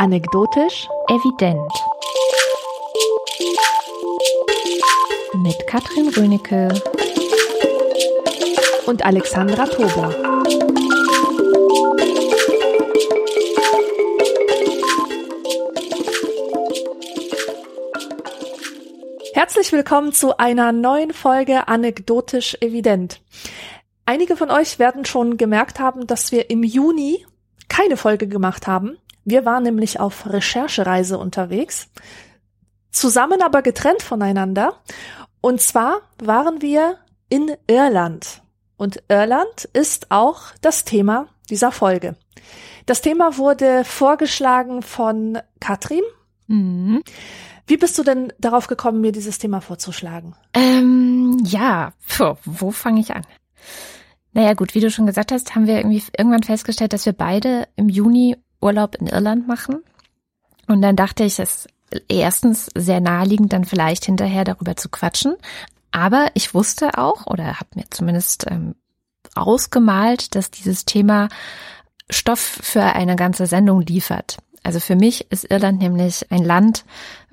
Anekdotisch evident. Mit Katrin Rönecke und Alexandra Tobler. Herzlich willkommen zu einer neuen Folge Anekdotisch evident. Einige von euch werden schon gemerkt haben, dass wir im Juni keine Folge gemacht haben. Wir waren nämlich auf Recherchereise unterwegs, zusammen aber getrennt voneinander. Und zwar waren wir in Irland. Und Irland ist auch das Thema dieser Folge. Das Thema wurde vorgeschlagen von Katrin. Mhm. Wie bist du denn darauf gekommen, mir dieses Thema vorzuschlagen? Ähm, ja, Puh, wo fange ich an? Naja, gut, wie du schon gesagt hast, haben wir irgendwie irgendwann festgestellt, dass wir beide im Juni Urlaub in Irland machen. Und dann dachte ich, es ist erstens sehr naheliegend, dann vielleicht hinterher darüber zu quatschen. Aber ich wusste auch oder habe mir zumindest ähm, ausgemalt, dass dieses Thema Stoff für eine ganze Sendung liefert. Also für mich ist Irland nämlich ein Land,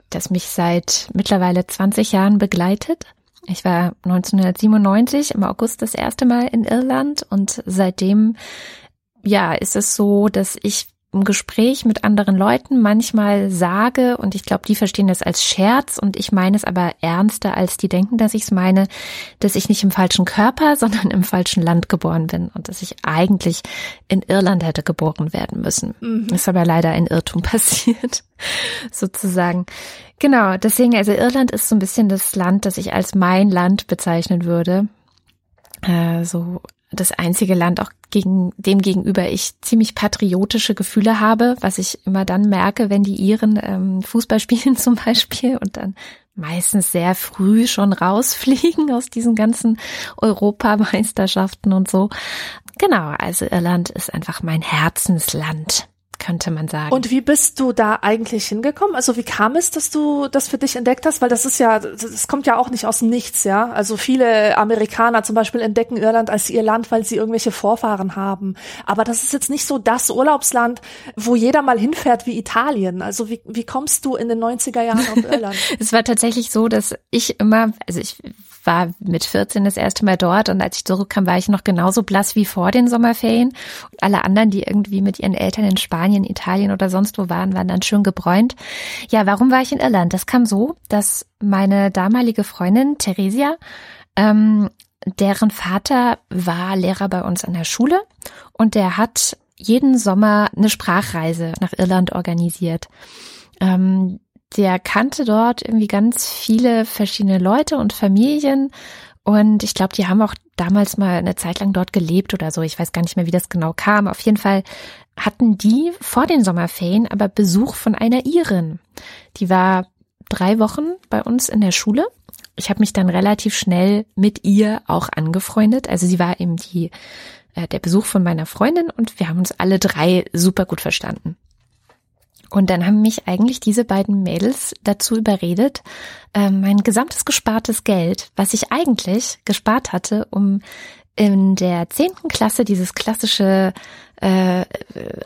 das mich seit mittlerweile 20 Jahren begleitet. Ich war 1997 im August das erste Mal in Irland und seitdem, ja, ist es so, dass ich im Gespräch mit anderen Leuten manchmal sage, und ich glaube, die verstehen das als Scherz und ich meine es aber ernster, als die denken, dass ich es meine, dass ich nicht im falschen Körper, sondern im falschen Land geboren bin und dass ich eigentlich in Irland hätte geboren werden müssen. Mhm. Ist aber leider ein Irrtum passiert, sozusagen. Genau, deswegen, also Irland ist so ein bisschen das Land, das ich als mein Land bezeichnen würde. Äh, so das einzige Land, auch gegen dem gegenüber ich ziemlich patriotische Gefühle habe, was ich immer dann merke, wenn die Iren ähm, Fußball spielen zum Beispiel und dann meistens sehr früh schon rausfliegen aus diesen ganzen Europameisterschaften und so. Genau, also Irland ist einfach mein Herzensland könnte man sagen. Und wie bist du da eigentlich hingekommen? Also wie kam es, dass du das für dich entdeckt hast? Weil das ist ja, das kommt ja auch nicht aus dem Nichts, ja. Also viele Amerikaner zum Beispiel entdecken Irland als ihr Land, weil sie irgendwelche Vorfahren haben. Aber das ist jetzt nicht so das Urlaubsland, wo jeder mal hinfährt wie Italien. Also wie, wie kommst du in den 90er Jahren auf Irland? es war tatsächlich so, dass ich immer, also ich war mit 14 das erste Mal dort und als ich zurückkam, war ich noch genauso blass wie vor den Sommerferien. Und alle anderen, die irgendwie mit ihren Eltern in Spanien, Italien oder sonst wo waren, waren dann schön gebräunt. Ja, warum war ich in Irland? Das kam so, dass meine damalige Freundin Theresia, ähm, deren Vater war Lehrer bei uns an der Schule und der hat jeden Sommer eine Sprachreise nach Irland organisiert. Ähm, der kannte dort irgendwie ganz viele verschiedene Leute und Familien. Und ich glaube, die haben auch damals mal eine Zeit lang dort gelebt oder so. Ich weiß gar nicht mehr, wie das genau kam. Auf jeden Fall hatten die vor den Sommerferien aber Besuch von einer Irin. Die war drei Wochen bei uns in der Schule. Ich habe mich dann relativ schnell mit ihr auch angefreundet. Also sie war eben die, äh, der Besuch von meiner Freundin und wir haben uns alle drei super gut verstanden. Und dann haben mich eigentlich diese beiden Mädels dazu überredet, äh, mein gesamtes gespartes Geld, was ich eigentlich gespart hatte, um in der zehnten Klasse dieses klassische äh,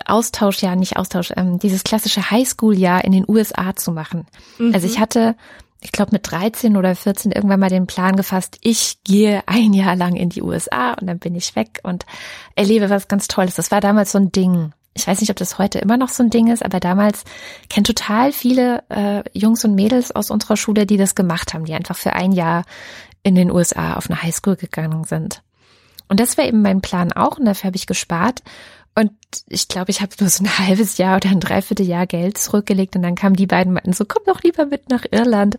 Austauschjahr, nicht Austausch, ähm, dieses klassische Highschool-Jahr in den USA zu machen. Mhm. Also ich hatte, ich glaube mit 13 oder 14 irgendwann mal den Plan gefasst, ich gehe ein Jahr lang in die USA und dann bin ich weg und erlebe was ganz Tolles. Das war damals so ein Ding ich weiß nicht, ob das heute immer noch so ein Ding ist, aber damals kennen total viele äh, Jungs und Mädels aus unserer Schule, die das gemacht haben, die einfach für ein Jahr in den USA auf eine Highschool gegangen sind. Und das war eben mein Plan auch und dafür habe ich gespart. Und ich glaube, ich habe nur so ein halbes Jahr oder ein Dreivierteljahr Geld zurückgelegt und dann kamen die beiden meinten so, komm doch lieber mit nach Irland.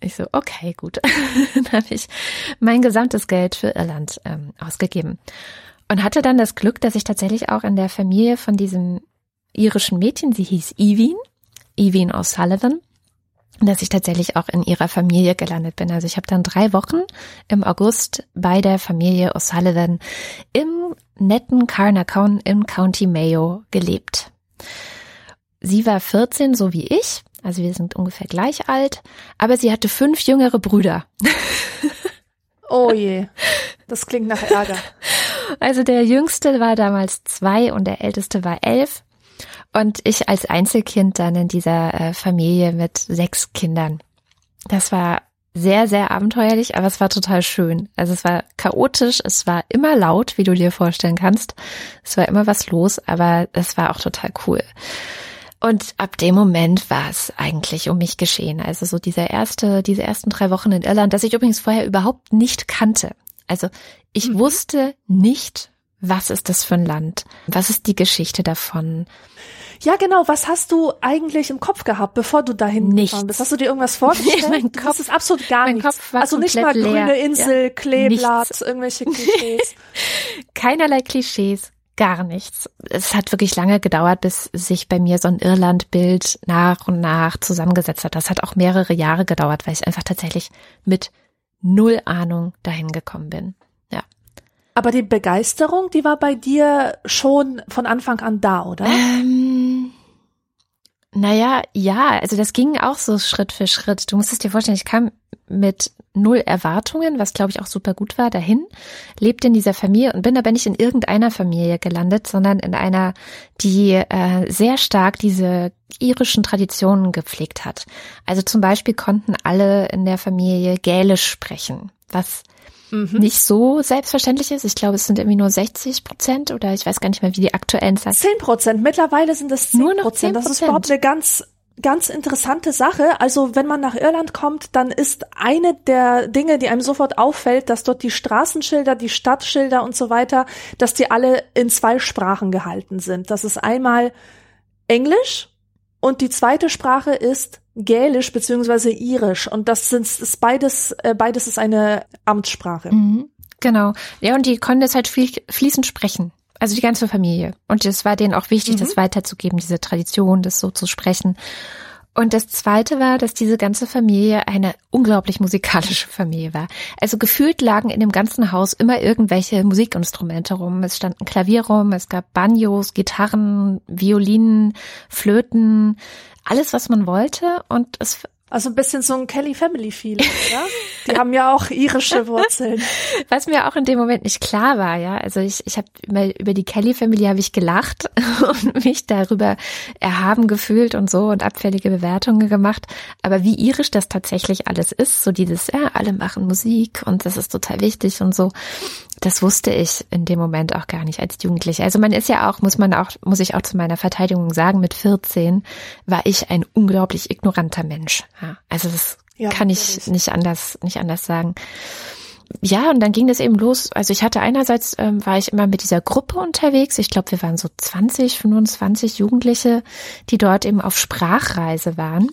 Ich so, okay, gut. dann habe ich mein gesamtes Geld für Irland ähm, ausgegeben. Und hatte dann das Glück, dass ich tatsächlich auch in der Familie von diesem irischen Mädchen, sie hieß Evin, Evin O'Sullivan, dass ich tatsächlich auch in ihrer Familie gelandet bin. Also ich habe dann drei Wochen im August bei der Familie O'Sullivan im netten Carnacown im County Mayo gelebt. Sie war 14, so wie ich, also wir sind ungefähr gleich alt, aber sie hatte fünf jüngere Brüder. Oh je, das klingt nach Ärger. Also der jüngste war damals zwei und der älteste war elf. Und ich als Einzelkind dann in dieser äh, Familie mit sechs Kindern. Das war sehr, sehr abenteuerlich, aber es war total schön. Also es war chaotisch, es war immer laut, wie du dir vorstellen kannst. Es war immer was los, aber es war auch total cool. Und ab dem Moment war es eigentlich um mich geschehen. Also so dieser erste, diese ersten drei Wochen in Irland, das ich übrigens vorher überhaupt nicht kannte. Also ich mhm. wusste nicht, was ist das für ein Land? Was ist die Geschichte davon? Ja, genau. Was hast du eigentlich im Kopf gehabt, bevor du dahin Nichts. gefahren bist? Hast du dir irgendwas vorgestellt? mein Kopf, das ist absolut gar mein nichts. Kopf war also nicht mal leer. grüne Insel, Ja. Kleeblatt, Nichts. irgendwelche Klischees. Keinerlei Klischees, gar nichts. Es hat wirklich lange gedauert, bis sich bei mir so ein Irlandbild nach und nach zusammengesetzt hat. Das hat auch mehrere Jahre gedauert, weil ich einfach tatsächlich mit null Ahnung dahin gekommen bin. Ja. Aber die Begeisterung, die war bei dir schon von Anfang an da, oder? Ähm, naja, ja, also das ging auch so Schritt für Schritt. Du musst es dir vorstellen, ich kam mit null Erwartungen, was glaube ich auch super gut war, dahin, lebte in dieser Familie und bin aber nicht in irgendeiner Familie gelandet, sondern in einer, die äh, sehr stark diese irischen Traditionen gepflegt hat. Also zum Beispiel konnten alle in der Familie Gälisch sprechen, was Mhm. nicht so selbstverständlich ist. Ich glaube, es sind irgendwie nur 60 Prozent oder ich weiß gar nicht mehr, wie die aktuellen Zahlen Zehn Prozent. Mittlerweile sind es zehn Nur noch Prozent. Das ist 10%. überhaupt eine ganz ganz interessante Sache. Also wenn man nach Irland kommt, dann ist eine der Dinge, die einem sofort auffällt, dass dort die Straßenschilder, die Stadtschilder und so weiter, dass die alle in zwei Sprachen gehalten sind. Das ist einmal Englisch und die zweite Sprache ist Gälisch beziehungsweise Irisch und das sind ist beides äh, beides ist eine Amtssprache. Mhm, genau. Ja, und die konnten das halt flie- fließend sprechen. Also die ganze Familie. Und es war denen auch wichtig, Mhm. das weiterzugeben, diese Tradition, das so zu sprechen. Und das zweite war, dass diese ganze Familie eine unglaublich musikalische Familie war. Also gefühlt lagen in dem ganzen Haus immer irgendwelche Musikinstrumente rum. Es stand ein Klavier rum, es gab Banjos, Gitarren, Violinen, Flöten, alles, was man wollte. Und es Also ein bisschen so ein Kelly Family Feeling, ja? Die haben ja auch irische Wurzeln. Was mir auch in dem Moment nicht klar war, ja. Also ich, ich habe über, über die Kelly-Familie habe ich gelacht und mich darüber erhaben gefühlt und so und abfällige Bewertungen gemacht. Aber wie irisch das tatsächlich alles ist, so dieses, ja, alle machen Musik und das ist total wichtig und so, das wusste ich in dem Moment auch gar nicht als Jugendliche. Also man ist ja auch, muss man auch, muss ich auch zu meiner Verteidigung sagen, mit 14 war ich ein unglaublich ignoranter Mensch. Ja, also das Ja, kann ich nicht anders, nicht anders sagen. Ja, und dann ging das eben los. Also ich hatte einerseits, ähm, war ich immer mit dieser Gruppe unterwegs. Ich glaube, wir waren so 20, 25 Jugendliche, die dort eben auf Sprachreise waren.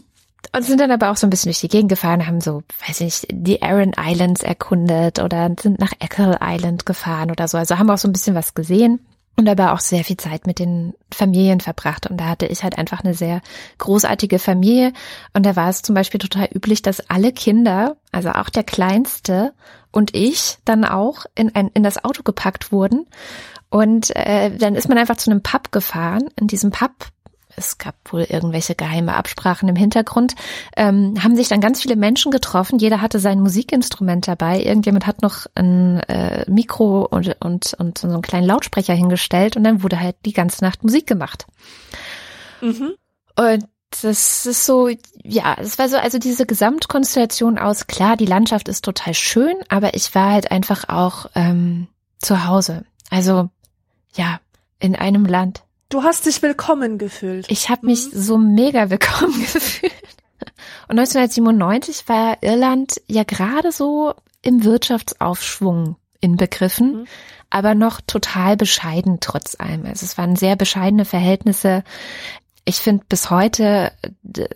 Und sind dann aber auch so ein bisschen durch die Gegend gefahren, haben so, weiß ich nicht, die Aran Islands erkundet oder sind nach Eckle Island gefahren oder so. Also haben auch so ein bisschen was gesehen und aber auch sehr viel Zeit mit den Familien verbracht. Und da hatte ich halt einfach eine sehr großartige Familie. Und da war es zum Beispiel total üblich, dass alle Kinder, also auch der Kleinste und ich, dann auch in, ein, in das Auto gepackt wurden. Und äh, dann ist man einfach zu einem Pub gefahren. In diesem Pub es gab wohl irgendwelche geheime Absprachen im Hintergrund, ähm, haben sich dann ganz viele Menschen getroffen. Jeder hatte sein Musikinstrument dabei. Irgendjemand hat noch ein äh, Mikro und, und, und so einen kleinen Lautsprecher hingestellt und dann wurde halt die ganze Nacht Musik gemacht. Mhm. Und das ist so, ja, es war so, also diese Gesamtkonstellation aus, klar, die Landschaft ist total schön, aber ich war halt einfach auch ähm, zu Hause. Also, ja, in einem Land, Du hast dich willkommen gefühlt. ich habe mich so mega willkommen gefühlt. Und 1997 war Irland ja gerade so im Wirtschaftsaufschwung inbegriffen, Mhm. aber noch total bescheiden trotz allem. Also es waren sehr bescheidene Verhältnisse. Ich finde bis heute äh,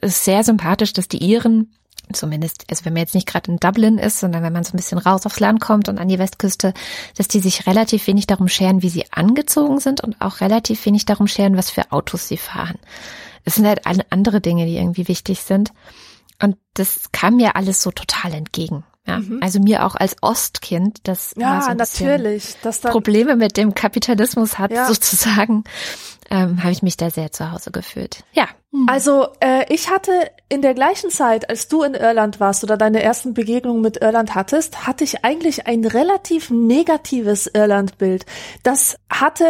sehr sympathisch, dass die Iren zumindest, also wenn man jetzt nicht gerade in Dublin ist, sondern wenn man so ein bisschen raus aufs Land kommt und an die Westküste, dass die sich relativ wenig darum scheren, wie sie angezogen sind und auch relativ wenig darum scheren, was für Autos sie fahren. Es sind halt alle andere Dinge, die irgendwie wichtig sind. Und das kam mir alles so total entgegen. Ja, also mir auch als Ostkind, das Mhm. ja, so natürlich. Das dann, Probleme mit dem Kapitalismus hat, Ja. sozusagen, ähm, habe ich mich da sehr zu Hause gefühlt. Ja. Also äh, ich hatte in der gleichen Zeit, als du in Irland warst oder deine ersten Begegnungen mit Irland hattest, hatte ich eigentlich ein relativ negatives Irlandbild. Das hatte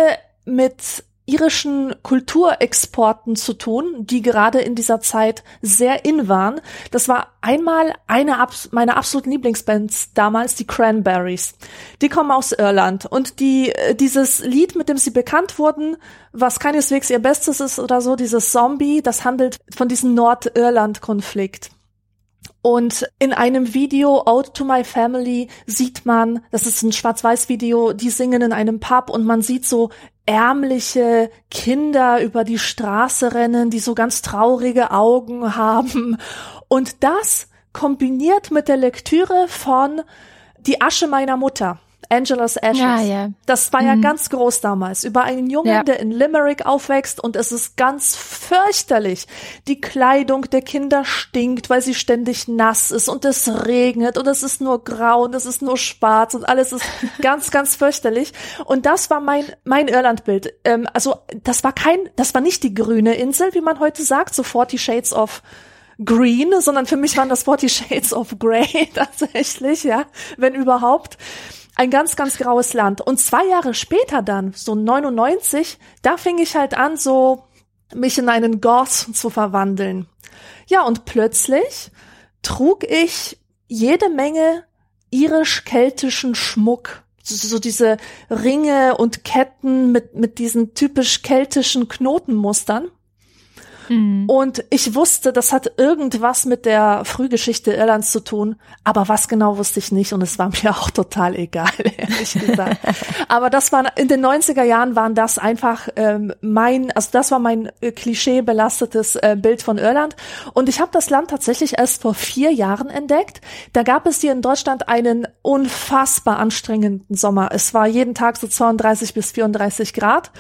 mit irischen Kulturexporten zu tun, die gerade in dieser Zeit sehr in waren. Das war einmal eine meiner absoluten Lieblingsbands damals, die Cranberries. Die kommen aus Irland und die äh, dieses Lied, mit dem sie bekannt wurden, was keineswegs ihr Bestes ist oder so, dieses Zombie, das handelt von diesem Nordirland-Konflikt. Und in einem Video, Out to My Family, sieht man, das ist ein Schwarz-Weiß-Video, die singen in einem Pub und man sieht so ärmliche Kinder über die Straße rennen, die so ganz traurige Augen haben. Und das kombiniert mit der Lektüre von Die Asche meiner Mutter Angela's Ashes. Ja, ja. Das war mhm. ja ganz groß damals. Über einen Jungen, ja. der in Limerick aufwächst und es ist ganz fürchterlich. Die Kleidung der Kinder stinkt, weil sie ständig nass ist und es regnet und es ist nur grau und es ist nur schwarz und alles ist ganz, ganz fürchterlich. Und das war mein, mein Irlandbild. Ähm, also, das war kein, das war nicht die grüne Insel, wie man heute sagt, so 40 Shades of Green, sondern für mich waren das 40 Shades of Grey tatsächlich, ja, wenn überhaupt ein ganz, ganz graues Land. Und zwei Jahre später dann, so 99, da fing ich halt an, so mich in einen Goth zu verwandeln. Ja, und plötzlich trug ich jede Menge irisch-keltischen Schmuck. So, so diese Ringe und Ketten mit, mit diesen typisch keltischen Knotenmustern. Mhm. Und ich wusste, das hat irgendwas mit der Frühgeschichte Irlands zu tun, aber was genau wusste ich nicht und es war mir auch total egal, ehrlich gesagt. aber das war in den 90er Jahren waren das einfach ähm, mein, also das war mein äh, klischeebelastetes äh, Bild von Irland und ich habe das Land tatsächlich erst vor vier Jahren entdeckt. Da gab es hier in Deutschland einen unfassbar anstrengenden Sommer. Es war jeden Tag so 32 bis 34 Grad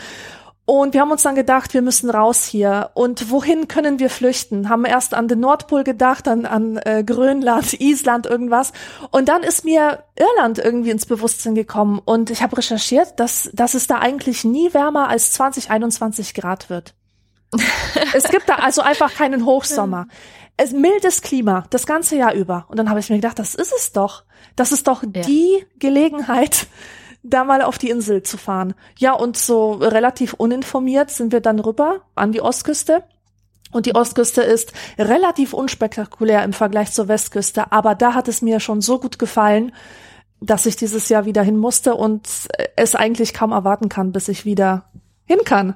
und wir haben uns dann gedacht, wir müssen raus hier. Und wohin können wir flüchten? Haben erst an den Nordpol gedacht, an, an äh, Grönland, Island, irgendwas. Und dann ist mir Irland irgendwie ins Bewusstsein gekommen. Und ich habe recherchiert, dass, dass es da eigentlich nie wärmer als 20, 21 Grad wird. es gibt da also einfach keinen Hochsommer. Es mildes Klima, das ganze Jahr über. Und dann habe ich mir gedacht, das ist es doch. Das ist doch ja. die Gelegenheit, da mal auf die Insel zu fahren. Ja, und so relativ uninformiert sind wir dann rüber an die Ostküste. Und die Ostküste ist relativ unspektakulär im Vergleich zur Westküste, aber da hat es mir schon so gut gefallen, dass ich dieses Jahr wieder hin musste und es eigentlich kaum erwarten kann, bis ich wieder hin kann.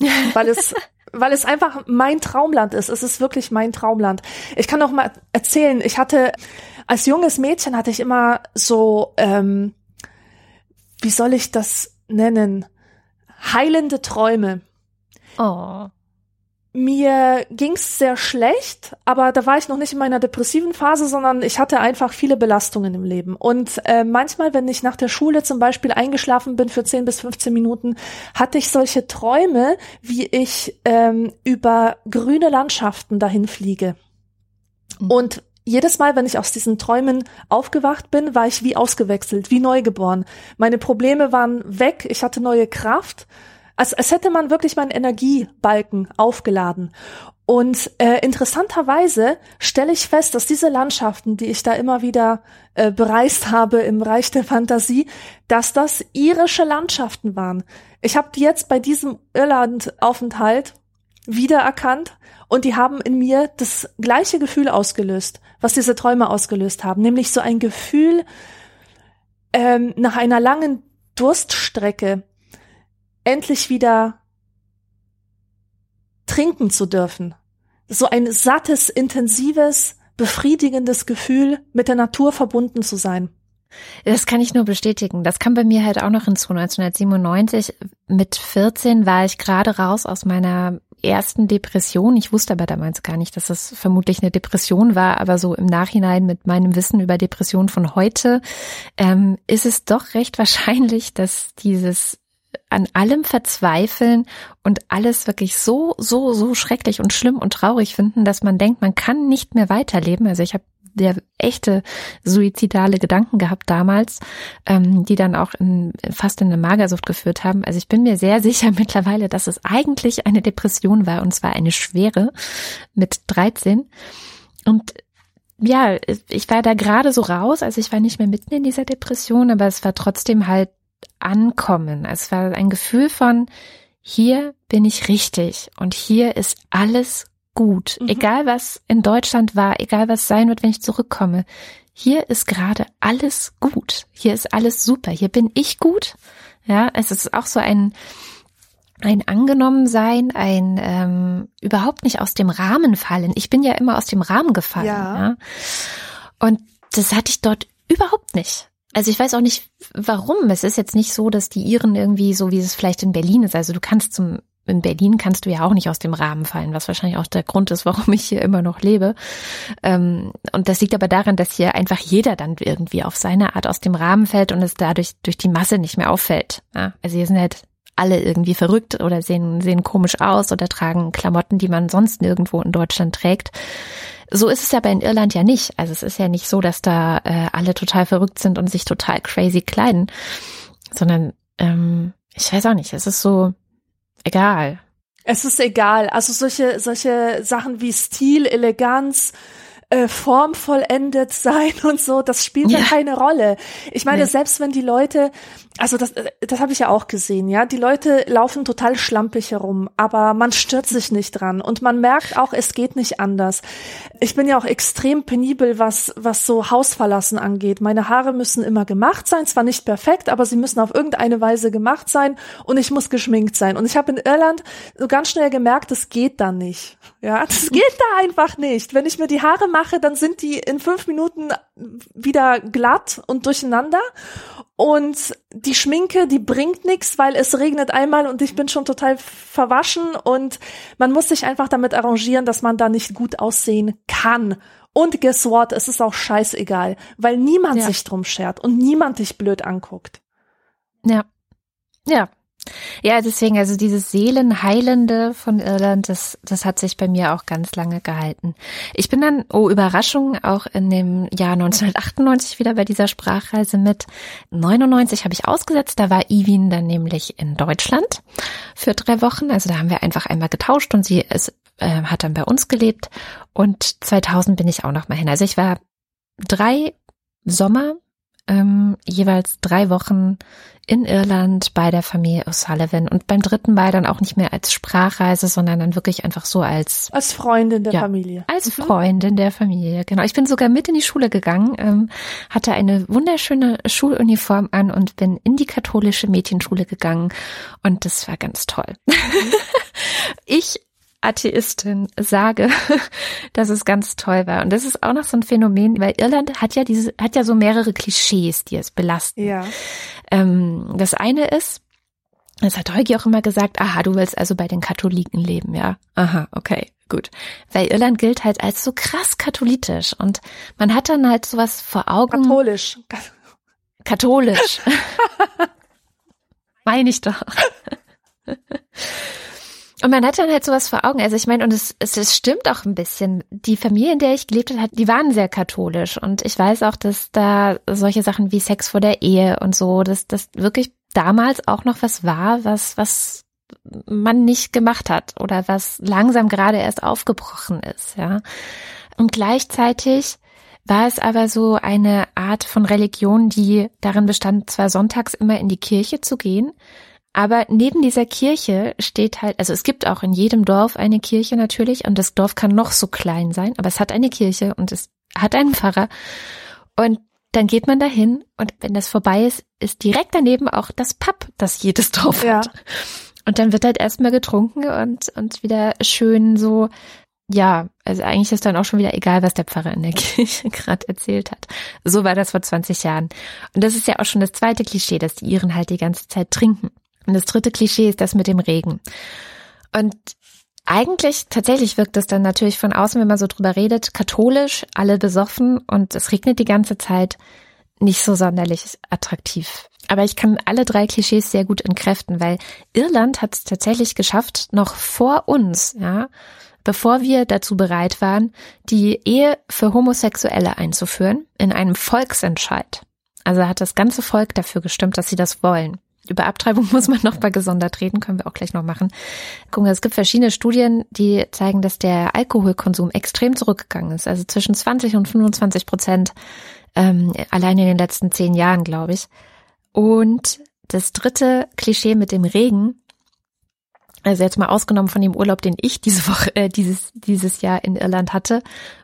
Weil es weil es einfach mein Traumland ist. Es ist wirklich mein Traumland. Ich kann auch mal erzählen, ich hatte als junges Mädchen hatte ich immer so ähm, wie soll ich das nennen? Heilende Träume. Oh. Mir ging's sehr schlecht, aber da war ich noch nicht in meiner depressiven Phase, sondern ich hatte einfach viele Belastungen im Leben. Und äh, manchmal, wenn ich nach der Schule zum Beispiel eingeschlafen bin für 10 bis 15 Minuten, hatte ich solche Träume, wie ich ähm, über grüne Landschaften dahin fliege. Mhm. Und jedes Mal, wenn ich aus diesen Träumen aufgewacht bin, war ich wie ausgewechselt, wie neugeboren. Meine Probleme waren weg, ich hatte neue Kraft. Als, als hätte man wirklich meinen Energiebalken aufgeladen. Und äh, interessanterweise stelle ich fest, dass diese Landschaften, die ich da immer wieder äh, bereist habe im Reich der Fantasie, dass das irische Landschaften waren. Ich habe jetzt bei diesem Irlandaufenthalt wiedererkannt und die haben in mir das gleiche Gefühl ausgelöst, was diese Träume ausgelöst haben, nämlich so ein Gefühl ähm, nach einer langen Durststrecke endlich wieder trinken zu dürfen. So ein sattes, intensives, befriedigendes Gefühl, mit der Natur verbunden zu sein. Das kann ich nur bestätigen. Das kam bei mir halt auch noch hinzu. 1997 mit 14 war ich gerade raus aus meiner ersten Depression. Ich wusste aber damals gar nicht, dass das vermutlich eine Depression war, aber so im Nachhinein mit meinem Wissen über Depression von heute ähm, ist es doch recht wahrscheinlich, dass dieses an allem verzweifeln und alles wirklich so, so, so schrecklich und schlimm und traurig finden, dass man denkt, man kann nicht mehr weiterleben. Also ich habe der echte suizidale Gedanken gehabt damals, ähm, die dann auch in, fast in eine Magersucht geführt haben. Also ich bin mir sehr sicher mittlerweile, dass es eigentlich eine Depression war und zwar eine schwere mit 13. Und ja, ich war da gerade so raus, also ich war nicht mehr mitten in dieser Depression, aber es war trotzdem halt ankommen. Es war ein Gefühl von, hier bin ich richtig und hier ist alles gut. Mhm. Egal was in Deutschland war, egal was sein wird, wenn ich zurückkomme. Hier ist gerade alles gut. Hier ist alles super. Hier bin ich gut. Ja, es ist auch so ein, ein Angenommensein, ein ähm, überhaupt nicht aus dem Rahmen fallen. Ich bin ja immer aus dem Rahmen gefallen. Ja. ja. Und das hatte ich dort überhaupt nicht. Also ich weiß auch nicht, warum. Es ist jetzt nicht so, dass die Iren irgendwie so, wie es vielleicht in Berlin ist. Also du kannst zum, in Berlin kannst du ja auch nicht aus dem Rahmen fallen, was wahrscheinlich auch der Grund ist, warum ich hier immer noch lebe. Ähm, und das liegt aber daran, dass hier einfach jeder dann irgendwie auf seine Art aus dem Rahmen fällt und es dadurch durch die Masse nicht mehr auffällt. Also hier sind halt alle irgendwie verrückt oder sehen, sehen komisch aus oder tragen Klamotten, die man sonst nirgendwo in Deutschland trägt. So ist es aber in Irland ja nicht. Also es ist ja nicht so, dass da äh, alle total verrückt sind und sich total crazy kleiden, sondern ähm, ich weiß auch nicht, es ist so egal. Es ist egal. Also solche, solche Sachen wie Stil, Eleganz, äh, formvollendet sein und so, das spielt ja, keine Rolle. Ich meine, nee. selbst wenn die Leute, also das, äh, das habe ich ja auch gesehen, ja, die Leute laufen total schlampig herum, aber man stört sich nicht dran und man merkt auch, es geht nicht anders. Ich bin ja auch extrem penibel, was was so Hausverlassen angeht. Meine Haare müssen immer gemacht sein, zwar nicht perfekt, aber sie müssen auf irgendeine Weise gemacht sein und ich muss geschminkt sein. Und ich habe in Irland so ganz schnell gemerkt, das geht da nicht. Ja, das geht da einfach nicht. Wenn ich mir die Haare mache, dann sind die in fünf Minuten wieder glatt und durcheinander. Und die Schminke, die bringt nichts, weil es regnet einmal und ich bin schon total verwaschen und man muss sich einfach damit arrangieren, dass man da nicht gut aussehen kann. Und guess what? Es ist auch scheißegal, weil niemand ja. sich drum schert und niemand dich blöd anguckt. Ja. Ja, ja, deswegen, also dieses Seelenheilende von Irland, das, das hat sich bei mir auch ganz lange gehalten. Ich bin dann, oh Überraschung, auch in dem Jahr 1998 wieder bei dieser Sprachreise mit. 99 habe ich ausgesetzt, da war Iwin dann nämlich in Deutschland für drei Wochen. Also da haben wir einfach einmal getauscht und sie ist, äh, hat dann bei uns gelebt. Und 2000 bin ich auch noch mal hin. Also ich war drei Sommer ähm, jeweils drei Wochen in Irland bei der Familie O'Sullivan und beim dritten Mal dann auch nicht mehr als Sprachreise, sondern dann wirklich einfach so als als Freundin der ja, Familie. Als mhm. Freundin der Familie, genau. Ich bin sogar mit in die Schule gegangen, ähm, hatte eine wunderschöne Schuluniform an und bin in die katholische Mädchenschule gegangen und das war ganz toll. Mhm. ich Atheistin sage, dass es ganz toll war. Und das ist auch noch so ein Phänomen, weil Irland hat ja diese, hat ja so mehrere Klischees, die es belasten. Ja. Ähm, das eine ist, das hat Heugi auch immer gesagt, aha, du willst also bei den Katholiken leben, ja. Aha, okay, gut. Weil Irland gilt halt als so krass katholisch und man hat dann halt sowas vor Augen. Katholisch. Katholisch. Meine ich doch. Und man hat dann halt sowas vor Augen. Also ich meine, und es, es, es stimmt auch ein bisschen. Die Familie, in der ich gelebt habe, die waren sehr katholisch. Und ich weiß auch, dass da solche Sachen wie Sex vor der Ehe und so, dass das wirklich damals auch noch was war, was, was man nicht gemacht hat oder was langsam gerade erst aufgebrochen ist, ja. Und gleichzeitig war es aber so eine Art von Religion, die darin bestand, zwar sonntags immer in die Kirche zu gehen, aber neben dieser Kirche steht halt, also es gibt auch in jedem Dorf eine Kirche natürlich und das Dorf kann noch so klein sein, aber es hat eine Kirche und es hat einen Pfarrer und dann geht man dahin und wenn das vorbei ist, ist direkt daneben auch das Pub, das jedes Dorf ja. hat. Und dann wird halt erstmal getrunken und, und wieder schön so, ja, also eigentlich ist dann auch schon wieder egal, was der Pfarrer in der Kirche gerade erzählt hat. So war das vor 20 Jahren. Und das ist ja auch schon das zweite Klischee, dass die Iren halt die ganze Zeit trinken. Und das dritte Klischee ist das mit dem Regen. Und eigentlich tatsächlich wirkt es dann natürlich von außen, wenn man so drüber redet, katholisch, alle besoffen und es regnet die ganze Zeit, nicht so sonderlich attraktiv. Aber ich kann alle drei Klischees sehr gut entkräften, weil Irland hat es tatsächlich geschafft, noch vor uns, ja, bevor wir dazu bereit waren, die Ehe für Homosexuelle einzuführen, in einem Volksentscheid. Also hat das ganze Volk dafür gestimmt, dass sie das wollen. Über Abtreibung muss man noch mal gesondert reden, können wir auch gleich noch machen. Gucken, es gibt verschiedene Studien, die zeigen, dass der Alkoholkonsum extrem zurückgegangen ist. Also zwischen 20 und 25 Prozent ähm, allein in den letzten zehn Jahren, glaube ich. Und das dritte Klischee mit dem Regen Also jetzt mal ausgenommen von dem Urlaub, den ich diese Woche, äh, dieses, dieses Jahr in Irland hatte,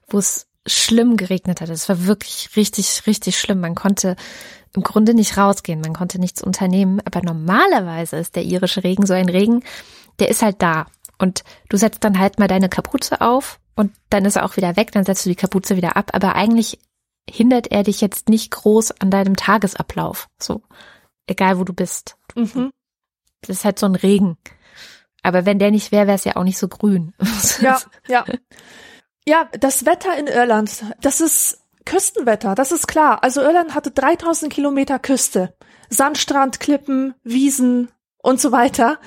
wo es schlimm geregnet hat. Es war wirklich richtig, richtig schlimm. Man konnte im Grunde nicht rausgehen, man konnte nichts unternehmen. Aber normalerweise ist der irische Regen so ein Regen, der ist halt da. Und du setzt dann halt mal deine Kapuze auf und dann ist er auch wieder weg, dann setzt du die Kapuze wieder ab. Aber eigentlich hindert er dich jetzt nicht groß an deinem Tagesablauf. So, egal wo du bist. Mhm. Das ist halt so ein Regen. Aber wenn der nicht wäre, wäre es ja auch nicht so grün. Ja, ja. Ja, das Wetter in Irland, das ist Küstenwetter, das ist klar. Also Irland hatte 3000 Kilometer Küste. Sandstrand, Klippen, Wiesen und so weiter.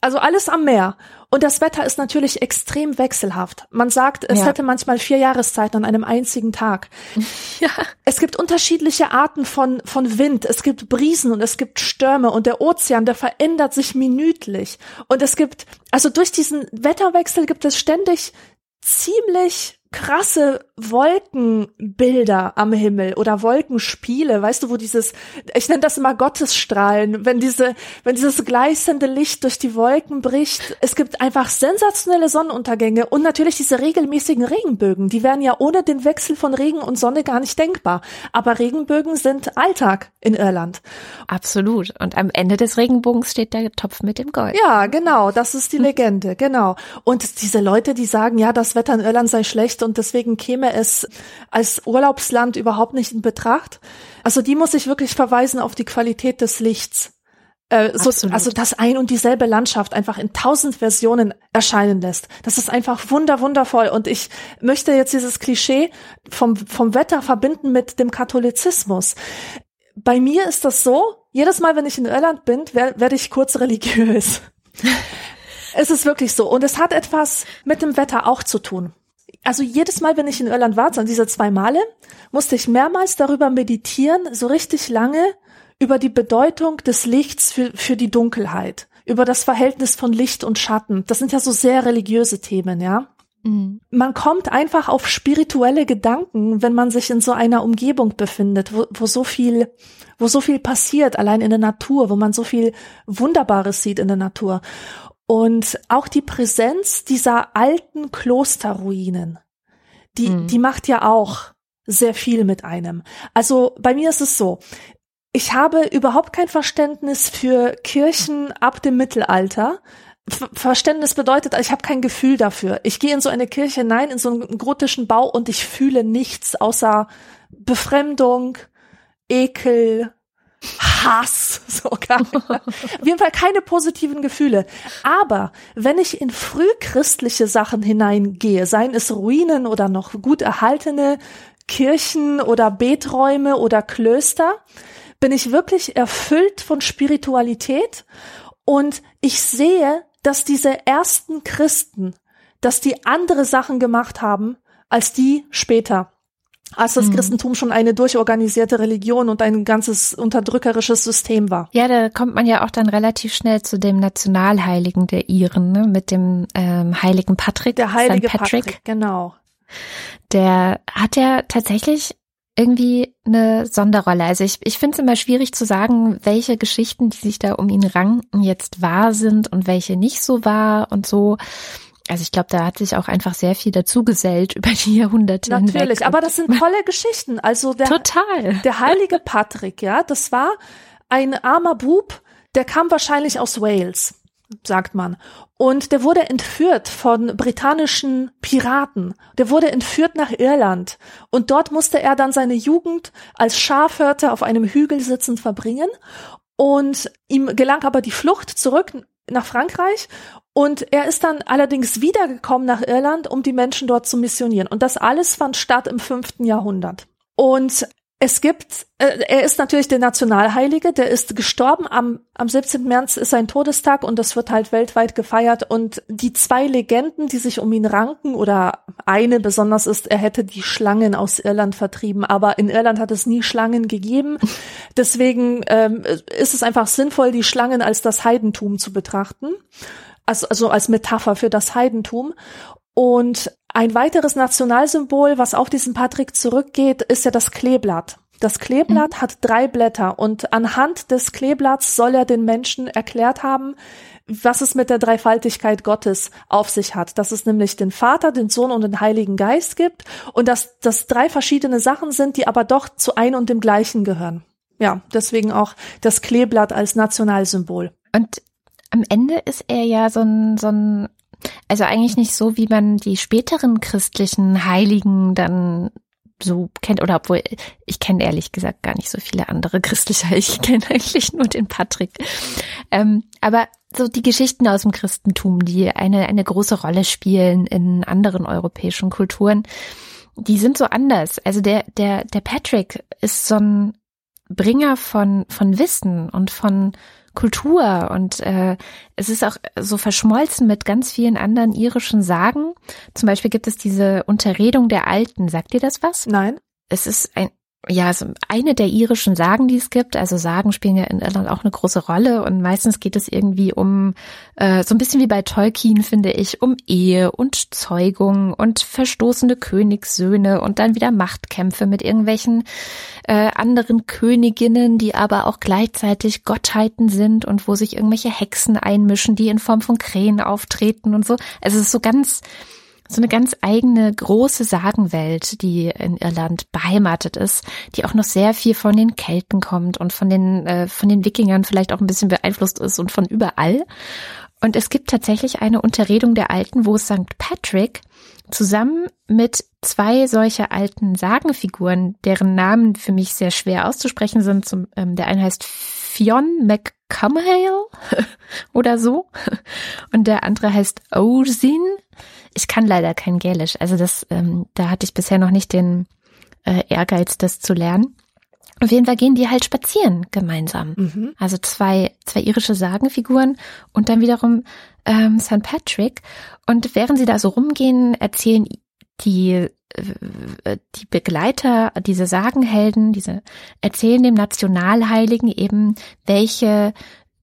Also alles am Meer. Und das Wetter ist natürlich extrem wechselhaft. Man sagt, es ja. hätte manchmal vier Jahreszeiten an einem einzigen Tag. Ja. Es gibt unterschiedliche Arten von, von Wind. Es gibt Brisen und es gibt Stürme und der Ozean, der verändert sich minütlich. Und es gibt, also durch diesen Wetterwechsel gibt es ständig ziemlich krasse Wolkenbilder am Himmel oder Wolkenspiele, weißt du, wo dieses, ich nenne das immer Gottesstrahlen, wenn diese, wenn dieses gleißende Licht durch die Wolken bricht. Es gibt einfach sensationelle Sonnenuntergänge und natürlich diese regelmäßigen Regenbögen. Die wären ja ohne den Wechsel von Regen und Sonne gar nicht denkbar. Aber Regenbögen sind Alltag in Irland. Absolut. Und am Ende des Regenbogens steht der Topf mit dem Gold. Ja, genau. Das ist die Legende. Genau. Und diese Leute, die sagen, ja, das Wetter in Irland sei schlecht, und deswegen käme es als Urlaubsland überhaupt nicht in Betracht. Also die muss ich wirklich verweisen auf die Qualität des Lichts. Äh, so, also das ein und dieselbe Landschaft einfach in tausend Versionen erscheinen lässt. Das ist einfach wunder wundervoll und ich möchte jetzt dieses Klischee vom vom Wetter verbinden mit dem Katholizismus. Bei mir ist das so: Jedes Mal, wenn ich in Irland bin, werde werd ich kurz religiös. es ist wirklich so und es hat etwas mit dem Wetter auch zu tun also jedes Mal, wenn ich in Irland war, so diese zwei Male, musste ich mehrmals darüber meditieren, so richtig lange über die Bedeutung des Lichts für, für die Dunkelheit, über das Verhältnis von Licht und Schatten. Das sind ja so sehr religiöse Themen, ja. Mhm. Man kommt einfach auf spirituelle Gedanken, wenn man sich in so einer Umgebung befindet, wo, wo so viel, wo so viel passiert, allein in der Natur, wo man so viel Wunderbares sieht in der Natur. Und auch die Präsenz dieser alten Klosterruinen, die, mhm. die macht ja auch sehr viel mit einem. Also bei mir ist es so, ich habe überhaupt kein Verständnis für Kirchen ab dem Mittelalter. Verständnis bedeutet, ich habe kein Gefühl dafür. Ich gehe in so eine Kirche hinein, in so einen gotischen Bau und ich fühle nichts außer Befremdung, Ekel, Hass sogar. Auf jeden Fall keine positiven Gefühle. Aber wenn ich in frühchristliche Sachen hineingehe, seien es Ruinen oder noch gut erhaltene Kirchen oder Beträume oder Klöster, bin ich wirklich erfüllt von Spiritualität und ich sehe, dass diese ersten Christen, dass die andere Sachen gemacht haben als die später als das mhm. Christentum schon eine durchorganisierte Religion und ein ganzes unterdrückerisches System war. Ja, da kommt man ja auch dann relativ schnell zu dem Nationalheiligen der Iren, ne? mit dem ähm, heiligen Patrick. Der heilige Patrick. Patrick, genau. Der hat ja tatsächlich irgendwie eine Sonderrolle. Also ich, ich finde es immer schwierig zu sagen, welche Geschichten, die sich da um ihn ranken, jetzt wahr sind und welche nicht so wahr und so. Also ich glaube, da hat sich auch einfach sehr viel dazugesellt über die Jahrhunderte Natürlich, hinweg. aber das sind tolle Geschichten. Also der, Total. der heilige Patrick, ja, das war ein armer Bub, der kam wahrscheinlich aus Wales, sagt man. Und der wurde entführt von britannischen Piraten. Der wurde entführt nach Irland. Und dort musste er dann seine Jugend als Schafhörter auf einem Hügel sitzend verbringen. Und ihm gelang aber die Flucht zurück nach Frankreich und er ist dann allerdings wiedergekommen nach Irland, um die Menschen dort zu missionieren. Und das alles fand statt im fünften Jahrhundert. Und es gibt, äh, er ist natürlich der Nationalheilige, der ist gestorben am, am 17. März ist sein Todestag und das wird halt weltweit gefeiert. Und die zwei Legenden, die sich um ihn ranken, oder eine besonders ist, er hätte die Schlangen aus Irland vertrieben, aber in Irland hat es nie Schlangen gegeben. Deswegen ähm, ist es einfach sinnvoll, die Schlangen als das Heidentum zu betrachten also, also als Metapher für das Heidentum. Und ein weiteres Nationalsymbol, was auf diesen Patrick zurückgeht, ist ja das Kleeblatt. Das Kleeblatt mhm. hat drei Blätter und anhand des Kleeblatts soll er den Menschen erklärt haben, was es mit der Dreifaltigkeit Gottes auf sich hat. Dass es nämlich den Vater, den Sohn und den Heiligen Geist gibt und dass das drei verschiedene Sachen sind, die aber doch zu ein und dem gleichen gehören. Ja, deswegen auch das Kleeblatt als Nationalsymbol. Und am Ende ist er ja so ein, so ein, also eigentlich nicht so, wie man die späteren christlichen Heiligen dann so kennt, oder obwohl ich kenne ehrlich gesagt gar nicht so viele andere christliche, ich kenne eigentlich nur den Patrick. Ähm, aber so die Geschichten aus dem Christentum, die eine, eine große Rolle spielen in anderen europäischen Kulturen, die sind so anders. Also der, der, der Patrick ist so ein Bringer von, von Wissen und von Kultur und äh, es ist auch so verschmolzen mit ganz vielen anderen irischen Sagen. Zum Beispiel gibt es diese Unterredung der Alten. Sagt dir das was? Nein. Es ist ein, ja, so eine der irischen Sagen, die es gibt. Also Sagen spielen ja in Irland auch eine große Rolle und meistens geht es irgendwie um, äh, so ein bisschen wie bei Tolkien, finde ich, um Ehe und Zeugung und verstoßene Königssöhne und dann wieder Machtkämpfe mit irgendwelchen äh, anderen Königinnen, die aber auch gleichzeitig Gottheiten sind und wo sich irgendwelche Hexen einmischen, die in Form von Krähen auftreten und so. Also es ist so ganz so eine ganz eigene große Sagenwelt, die in Irland beheimatet ist, die auch noch sehr viel von den Kelten kommt und von den äh, von den Wikingern vielleicht auch ein bisschen beeinflusst ist und von überall. Und es gibt tatsächlich eine Unterredung der Alten, wo St. Patrick zusammen mit zwei solcher alten Sagenfiguren, deren Namen für mich sehr schwer auszusprechen sind. Zum, ähm, der eine heißt Fionn McCumhale oder so und der andere heißt Osin ich kann leider kein Gälisch. Also das, ähm, da hatte ich bisher noch nicht den äh, Ehrgeiz, das zu lernen. Auf jeden Fall gehen die halt spazieren gemeinsam. Mhm. Also zwei, zwei irische Sagenfiguren und dann wiederum ähm, St. Patrick. Und während sie da so rumgehen, erzählen die, äh, die Begleiter, diese Sagenhelden, diese erzählen dem Nationalheiligen eben, welche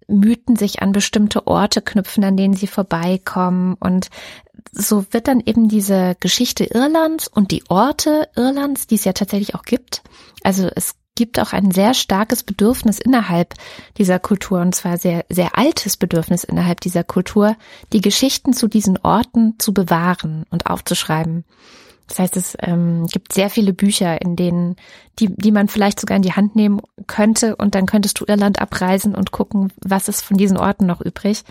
Mythen sich an bestimmte Orte knüpfen, an denen sie vorbeikommen. Und so wird dann eben diese Geschichte Irlands und die Orte Irlands, die es ja tatsächlich auch gibt. Also es gibt auch ein sehr starkes Bedürfnis innerhalb dieser Kultur, und zwar sehr, sehr altes Bedürfnis innerhalb dieser Kultur, die Geschichten zu diesen Orten zu bewahren und aufzuschreiben. Das heißt, es ähm, gibt sehr viele Bücher, in denen, die, die man vielleicht sogar in die Hand nehmen könnte und dann könntest du Irland abreisen und gucken, was ist von diesen Orten noch übrig.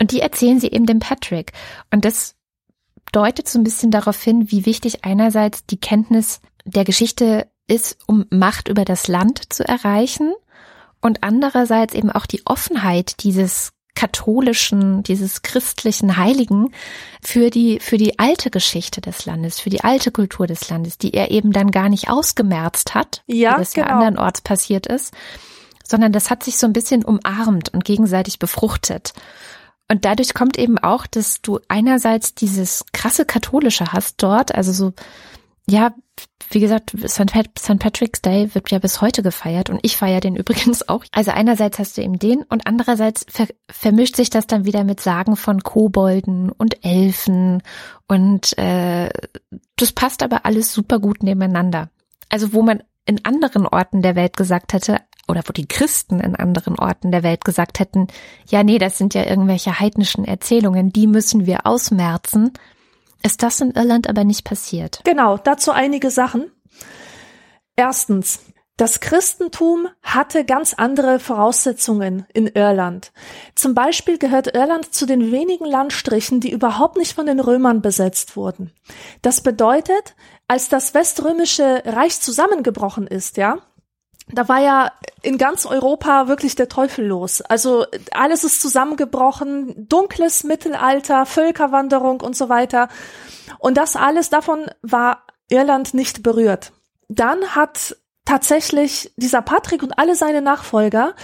Und die erzählen sie eben dem Patrick. Und das deutet so ein bisschen darauf hin, wie wichtig einerseits die Kenntnis der Geschichte ist, um Macht über das Land zu erreichen und andererseits eben auch die Offenheit dieses katholischen, dieses christlichen Heiligen für die, für die alte Geschichte des Landes, für die alte Kultur des Landes, die er eben dann gar nicht ausgemerzt hat, ja, wie das genau. ja andernorts passiert ist, sondern das hat sich so ein bisschen umarmt und gegenseitig befruchtet. Und dadurch kommt eben auch, dass du einerseits dieses krasse Katholische hast dort, also so, ja, wie gesagt, St. Patrick's Day wird ja bis heute gefeiert und ich feiere den übrigens auch. Also einerseits hast du eben den und andererseits ver vermischt sich das dann wieder mit Sagen von Kobolden und Elfen und äh, das passt aber alles super gut nebeneinander. Also wo man in anderen Orten der Welt gesagt hätte, oder wo die Christen in anderen Orten der Welt gesagt hätten, ja, nee, das sind ja irgendwelche heidnischen Erzählungen, die müssen wir ausmerzen, ist das in Irland aber nicht passiert. Genau, dazu einige Sachen. Erstens, das Christentum hatte ganz andere Voraussetzungen in Irland. Zum Beispiel gehört Irland zu den wenigen Landstrichen, die überhaupt nicht von den Römern besetzt wurden. Das bedeutet, als das Weströmische Reich zusammengebrochen ist, ja, da war ja in ganz Europa wirklich der Teufel los. Also alles ist zusammengebrochen, dunkles Mittelalter, Völkerwanderung und so weiter. Und das alles davon war Irland nicht berührt. Dann hat tatsächlich dieser Patrick und alle seine Nachfolger,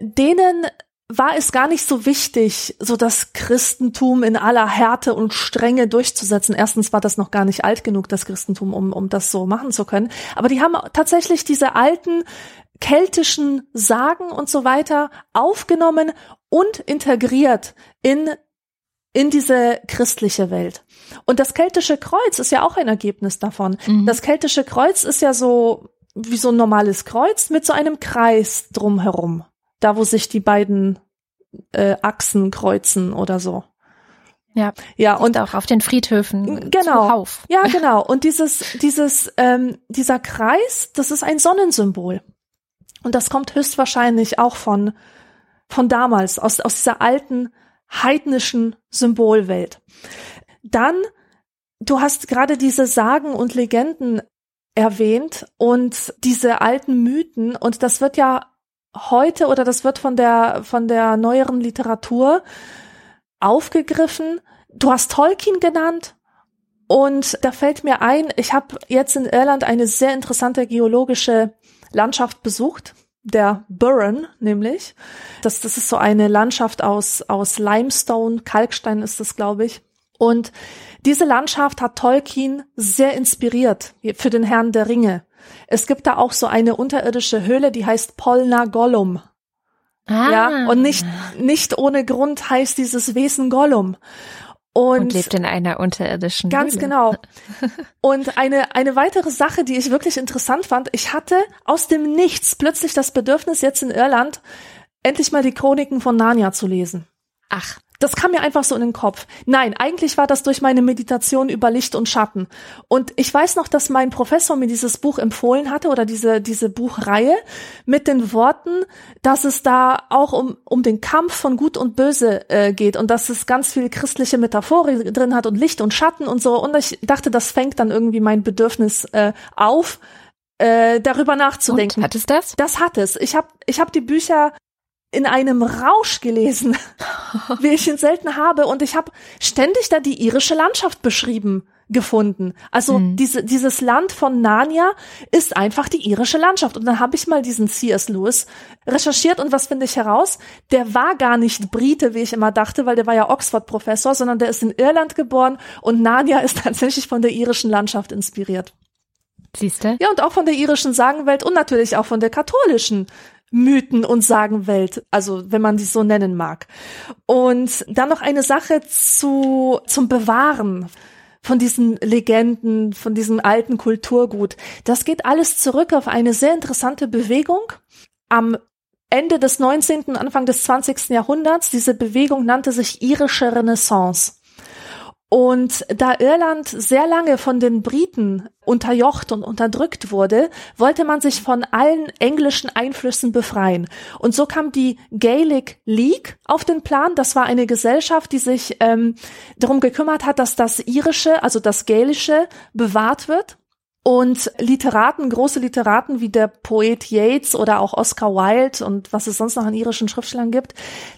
denen war es gar nicht so wichtig, so das Christentum in aller Härte und Strenge durchzusetzen. Erstens war das noch gar nicht alt genug, das Christentum, um, um das so machen zu können. Aber die haben tatsächlich diese alten keltischen Sagen und so weiter aufgenommen und integriert in in diese christliche Welt. Und das keltische Kreuz ist ja auch ein Ergebnis davon. Mhm. Das keltische Kreuz ist ja so wie so ein normales Kreuz mit so einem Kreis drumherum. Da, wo sich die beiden äh, Achsen kreuzen oder so. Ja, ja und auch auf den Friedhöfen. Genau. Zuhauf. Ja, genau. Und dieses, dieses, ähm, dieser Kreis, das ist ein Sonnensymbol. Und das kommt höchstwahrscheinlich auch von von damals aus aus dieser alten heidnischen Symbolwelt. Dann, du hast gerade diese Sagen und Legenden erwähnt und diese alten Mythen und das wird ja heute oder das wird von der von der neueren Literatur aufgegriffen. Du hast Tolkien genannt und da fällt mir ein, ich habe jetzt in Irland eine sehr interessante geologische Landschaft besucht, der Burren nämlich. Das, das ist so eine Landschaft aus, aus Limestone, Kalkstein ist das, glaube ich. Und diese Landschaft hat Tolkien sehr inspiriert für den Herrn der Ringe. Es gibt da auch so eine unterirdische Höhle, die heißt Polna Gollum. Ah. Ja, und nicht, nicht ohne Grund heißt dieses Wesen Gollum. Und, und, lebt in einer unterirdischen Ganz Höhle. genau. Und eine, eine weitere Sache, die ich wirklich interessant fand, ich hatte aus dem Nichts plötzlich das Bedürfnis, jetzt in Irland endlich mal die Chroniken von Narnia zu lesen. Ach. Das kam mir einfach so in den Kopf. Nein, eigentlich war das durch meine Meditation über Licht und Schatten. Und ich weiß noch, dass mein Professor mir dieses Buch empfohlen hatte oder diese, diese Buchreihe mit den Worten, dass es da auch um, um den Kampf von Gut und Böse äh, geht und dass es ganz viel christliche Metaphorik drin hat und Licht und Schatten und so. Und ich dachte, das fängt dann irgendwie mein Bedürfnis äh, auf, äh, darüber nachzudenken. Und, hat es das? Das hat es. Ich habe ich hab die Bücher in einem Rausch gelesen, wie ich ihn selten habe. Und ich habe ständig da die irische Landschaft beschrieben gefunden. Also mhm. diese, dieses Land von Narnia ist einfach die irische Landschaft. Und dann habe ich mal diesen C.S. Lewis recherchiert und was finde ich heraus? Der war gar nicht Brite, wie ich immer dachte, weil der war ja Oxford-Professor, sondern der ist in Irland geboren und Narnia ist tatsächlich von der irischen Landschaft inspiriert. Siehste? Ja, und auch von der irischen Sagenwelt und natürlich auch von der katholischen Mythen- und Sagenwelt, also wenn man sie so nennen mag. Und dann noch eine Sache zu, zum Bewahren von diesen Legenden, von diesem alten Kulturgut. Das geht alles zurück auf eine sehr interessante Bewegung am Ende des 19., Anfang des 20. Jahrhunderts. Diese Bewegung nannte sich irische Renaissance. Und da Irland sehr lange von den Briten unterjocht und unterdrückt wurde, wollte man sich von allen englischen Einflüssen befreien. Und so kam die Gaelic League auf den Plan. Das war eine Gesellschaft, die sich ähm, darum gekümmert hat, dass das Irische, also das Gälische, bewahrt wird. Und Literaten, große Literaten wie der Poet Yeats oder auch Oscar Wilde und was es sonst noch an irischen Schriftstellern gibt,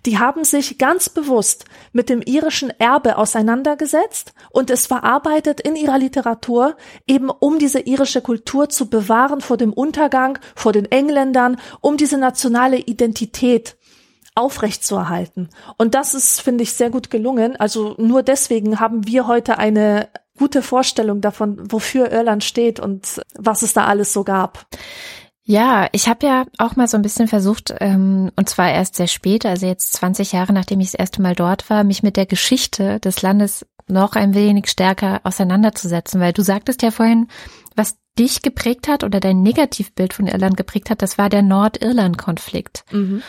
die haben sich ganz bewusst mit dem irischen Erbe auseinandergesetzt und es verarbeitet in ihrer Literatur, eben um diese irische Kultur zu bewahren vor dem Untergang, vor den Engländern, um diese nationale Identität aufrechtzuerhalten. Und das ist, finde ich, sehr gut gelungen. Also nur deswegen haben wir heute eine gute Vorstellung davon, wofür Irland steht und was es da alles so gab. Ja, ich habe ja auch mal so ein bisschen versucht, ähm, und zwar erst sehr spät, also jetzt 20 Jahre nachdem ich das erste Mal dort war, mich mit der Geschichte des Landes noch ein wenig stärker auseinanderzusetzen, weil du sagtest ja vorhin, was dich geprägt hat oder dein Negativbild von Irland geprägt hat, das war der Nordirland-Konflikt. Mhm.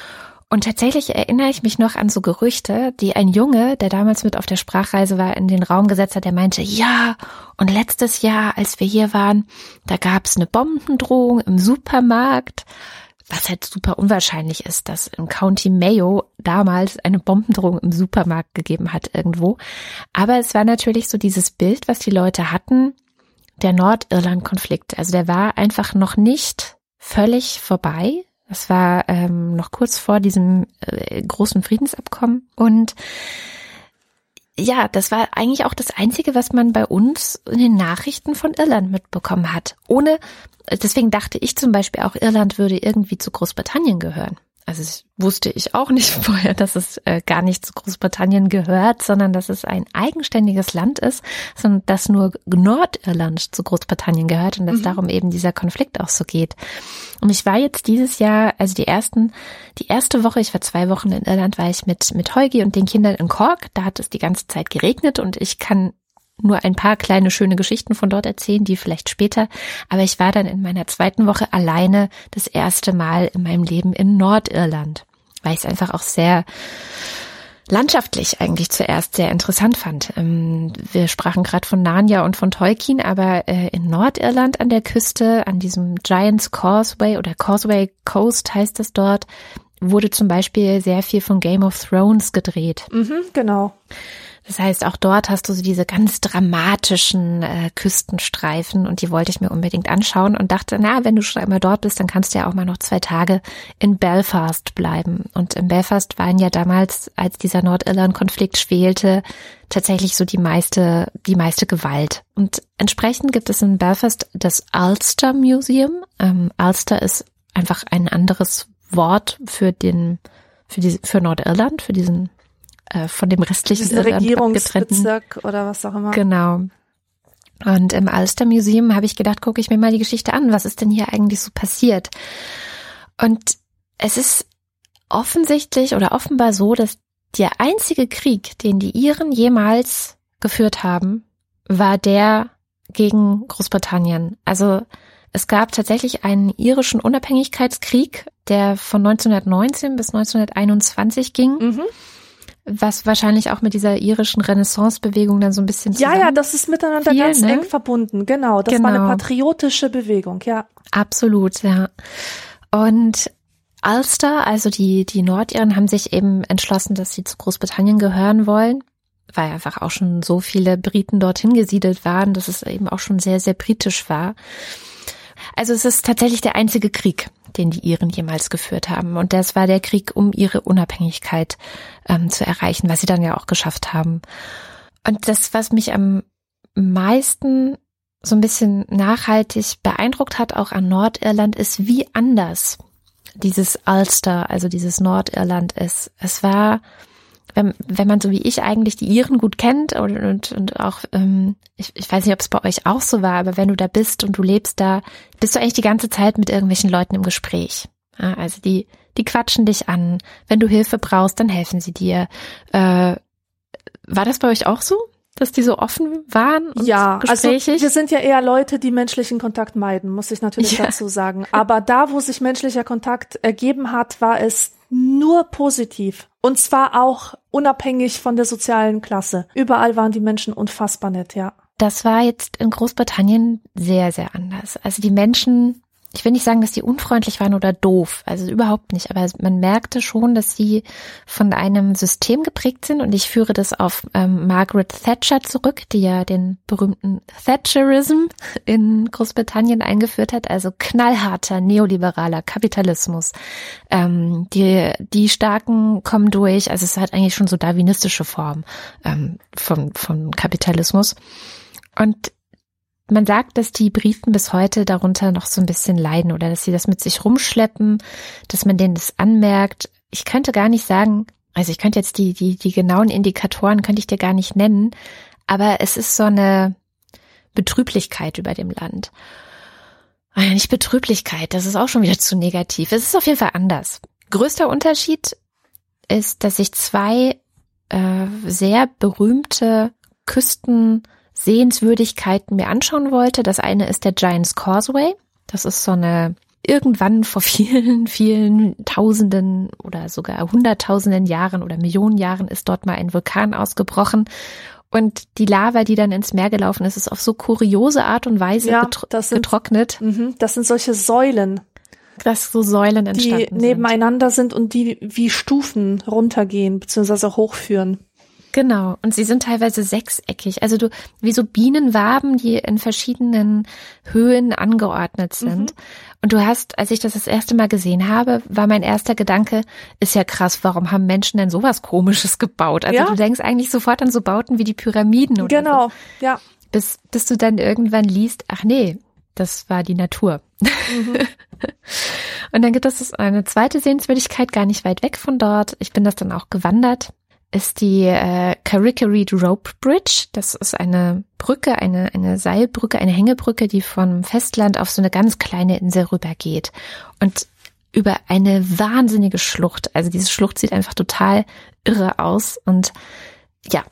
Und tatsächlich erinnere ich mich noch an so Gerüchte, die ein Junge, der damals mit auf der Sprachreise war, in den Raum gesetzt hat, der meinte, ja, und letztes Jahr, als wir hier waren, da gab es eine Bombendrohung im Supermarkt, was halt super unwahrscheinlich ist, dass im County Mayo damals eine Bombendrohung im Supermarkt gegeben hat irgendwo. Aber es war natürlich so dieses Bild, was die Leute hatten, der Nordirland-Konflikt. Also der war einfach noch nicht völlig vorbei, das war ähm, noch kurz vor diesem äh, großen Friedensabkommen. Und ja, das war eigentlich auch das Einzige, was man bei uns in den Nachrichten von Irland mitbekommen hat. Ohne, deswegen dachte ich zum Beispiel auch, Irland würde irgendwie zu Großbritannien gehören also das wusste ich auch nicht vorher, dass es äh, gar nicht zu Großbritannien gehört, sondern dass es ein eigenständiges Land ist, sondern dass nur Nordirland zu Großbritannien gehört und dass mhm. darum eben dieser Konflikt auch so geht. Und ich war jetzt dieses Jahr, also die ersten, die erste Woche, ich war zwei Wochen in Irland, war ich mit, mit Heugi und den Kindern in Cork. Da hat es die ganze Zeit geregnet und ich kann nur ein paar kleine schöne Geschichten von dort erzählen, die vielleicht später. Aber ich war dann in meiner zweiten Woche alleine das erste Mal in meinem Leben in Nordirland, weil ich es einfach auch sehr landschaftlich eigentlich zuerst sehr interessant fand. Ähm, wir sprachen gerade von Narnia und von Tolkien, aber äh, in Nordirland an der Küste, an diesem Giants Causeway oder Causeway Coast heißt es dort, wurde zum Beispiel sehr viel von Game of Thrones gedreht. Mhm, genau. Das heißt, auch dort hast du so diese ganz dramatischen äh, Küstenstreifen und die wollte ich mir unbedingt anschauen und dachte, na, wenn du schon einmal dort bist, dann kannst du ja auch mal noch zwei Tage in Belfast bleiben. Und in Belfast waren ja damals, als dieser Nordirland-Konflikt schwelte, tatsächlich so die meiste, die meiste Gewalt. Und entsprechend gibt es in Belfast das Ulster Museum. Ähm, Ulster ist einfach ein anderes Wort für den, für die, für Nordirland, für diesen äh, von dem restlichen Irland Regierungsbezirk oder was auch immer. Genau. Und im Ulster Museum habe ich gedacht, gucke ich mir mal die Geschichte an. Was ist denn hier eigentlich so passiert? Und es ist offensichtlich oder offenbar so, dass der einzige Krieg, den die Iren jemals geführt haben, war der gegen Großbritannien. Also es gab tatsächlich einen irischen Unabhängigkeitskrieg, der von 1919 bis 1921 ging. Mhm. Was wahrscheinlich auch mit dieser irischen Renaissance-Bewegung dann so ein bisschen Ja, ja, das ist miteinander Viel, ganz ne? eng verbunden. Genau, das war eine Genau. patriotische Bewegung, ja. Absolut, ja. Und Ulster, also die, die Nordiren, haben sich eben entschlossen, dass sie zu Großbritannien gehören wollen, weil einfach auch schon so viele Briten dorthin gesiedelt waren, dass es eben auch schon sehr, sehr britisch war. Also es ist tatsächlich der einzige Krieg, den die Iren jemals geführt haben. Und das war der Krieg, um ihre Unabhängigkeit ähm, zu erreichen, was sie dann ja auch geschafft haben. Und das, was mich am meisten so ein bisschen nachhaltig beeindruckt hat, auch an Nordirland, ist, wie anders dieses Ulster, also dieses Nordirland ist. Es war, wenn, wenn man so wie ich eigentlich die Iren gut kennt und, und, und auch, ähm, ich, ich weiß nicht, ob es bei euch auch so war, aber wenn du da bist und du lebst da, bist du eigentlich die ganze Zeit mit irgendwelchen Leuten im Gespräch. Ja, also die, die quatschen dich an. Wenn du Hilfe brauchst, dann helfen sie dir. Äh, war das bei euch auch so? Dass die so offen waren und Ja, also gesprächig? wir sind ja eher Leute, die menschlichen Kontakt meiden, muss ich natürlich Ja. dazu sagen. Aber da, wo sich menschlicher Kontakt ergeben hat, war es nur positiv. Und zwar auch unabhängig von der sozialen Klasse. Überall waren die Menschen unfassbar nett, ja. Das war jetzt in Großbritannien sehr, sehr anders. Also die Menschen, ich will nicht sagen, dass die unfreundlich waren oder doof, also überhaupt nicht, aber man merkte schon, dass sie von einem System geprägt sind und ich führe das auf ähm, Margaret Thatcher zurück, die ja den berühmten Thatcherism in Großbritannien eingeführt hat, also knallharter neoliberaler Kapitalismus. Ähm, die, die Starken kommen durch, also es hat eigentlich schon so darwinistische Form ähm, von, von Kapitalismus. Und man sagt, dass die Briten bis heute darunter noch so ein bisschen leiden oder dass sie das mit sich rumschleppen, dass man denen das anmerkt. Ich könnte gar nicht sagen, also ich könnte jetzt die, die, die genauen Indikatoren könnte ich dir gar nicht nennen, aber es ist so eine Betrüblichkeit über dem Land. Ja, nicht Betrüblichkeit, das ist auch schon wieder zu negativ. Es ist auf jeden Fall anders. Größter Unterschied ist, dass sich zwei äh, sehr berühmte Küstensehenswürdigkeiten mir anschauen wollte. Das eine ist der Giants Causeway. Das ist so eine irgendwann vor vielen, vielen Tausenden oder sogar Hunderttausenden Jahren oder Millionen Jahren ist dort mal ein Vulkan ausgebrochen. Und die Lava, die dann ins Meer gelaufen ist, ist auf so kuriose Art und Weise Ja, getro das sind- getrocknet, Mhm. Das sind solche Säulen, dass so Säulen die entstanden sind. nebeneinander sind und die wie Stufen runtergehen, beziehungsweise hochführen. Genau. Und sie sind teilweise sechseckig. Also du, wie so Bienenwaben, die in verschiedenen Höhen angeordnet sind. Und du hast, als ich das das erste Mal gesehen habe, war mein erster Gedanke, ist ja krass, warum haben Menschen denn sowas komisches gebaut? Also Ja. du denkst eigentlich sofort an so Bauten wie die Pyramiden oder Genau, ja. so. Bis, bis du dann irgendwann liest, ach nee, das war die Natur. Und dann gibt es eine zweite Sehenswürdigkeit, gar nicht weit weg von dort. Ich bin das dann auch gewandert ist die äh, Carrick-a-Reed Rope Bridge. Das ist eine Brücke, eine, eine Seilbrücke, eine Hängebrücke, die vom Festland auf so eine ganz kleine Insel rübergeht. Und über eine wahnsinnige Schlucht. Also diese Schlucht sieht einfach total irre aus. Und ja,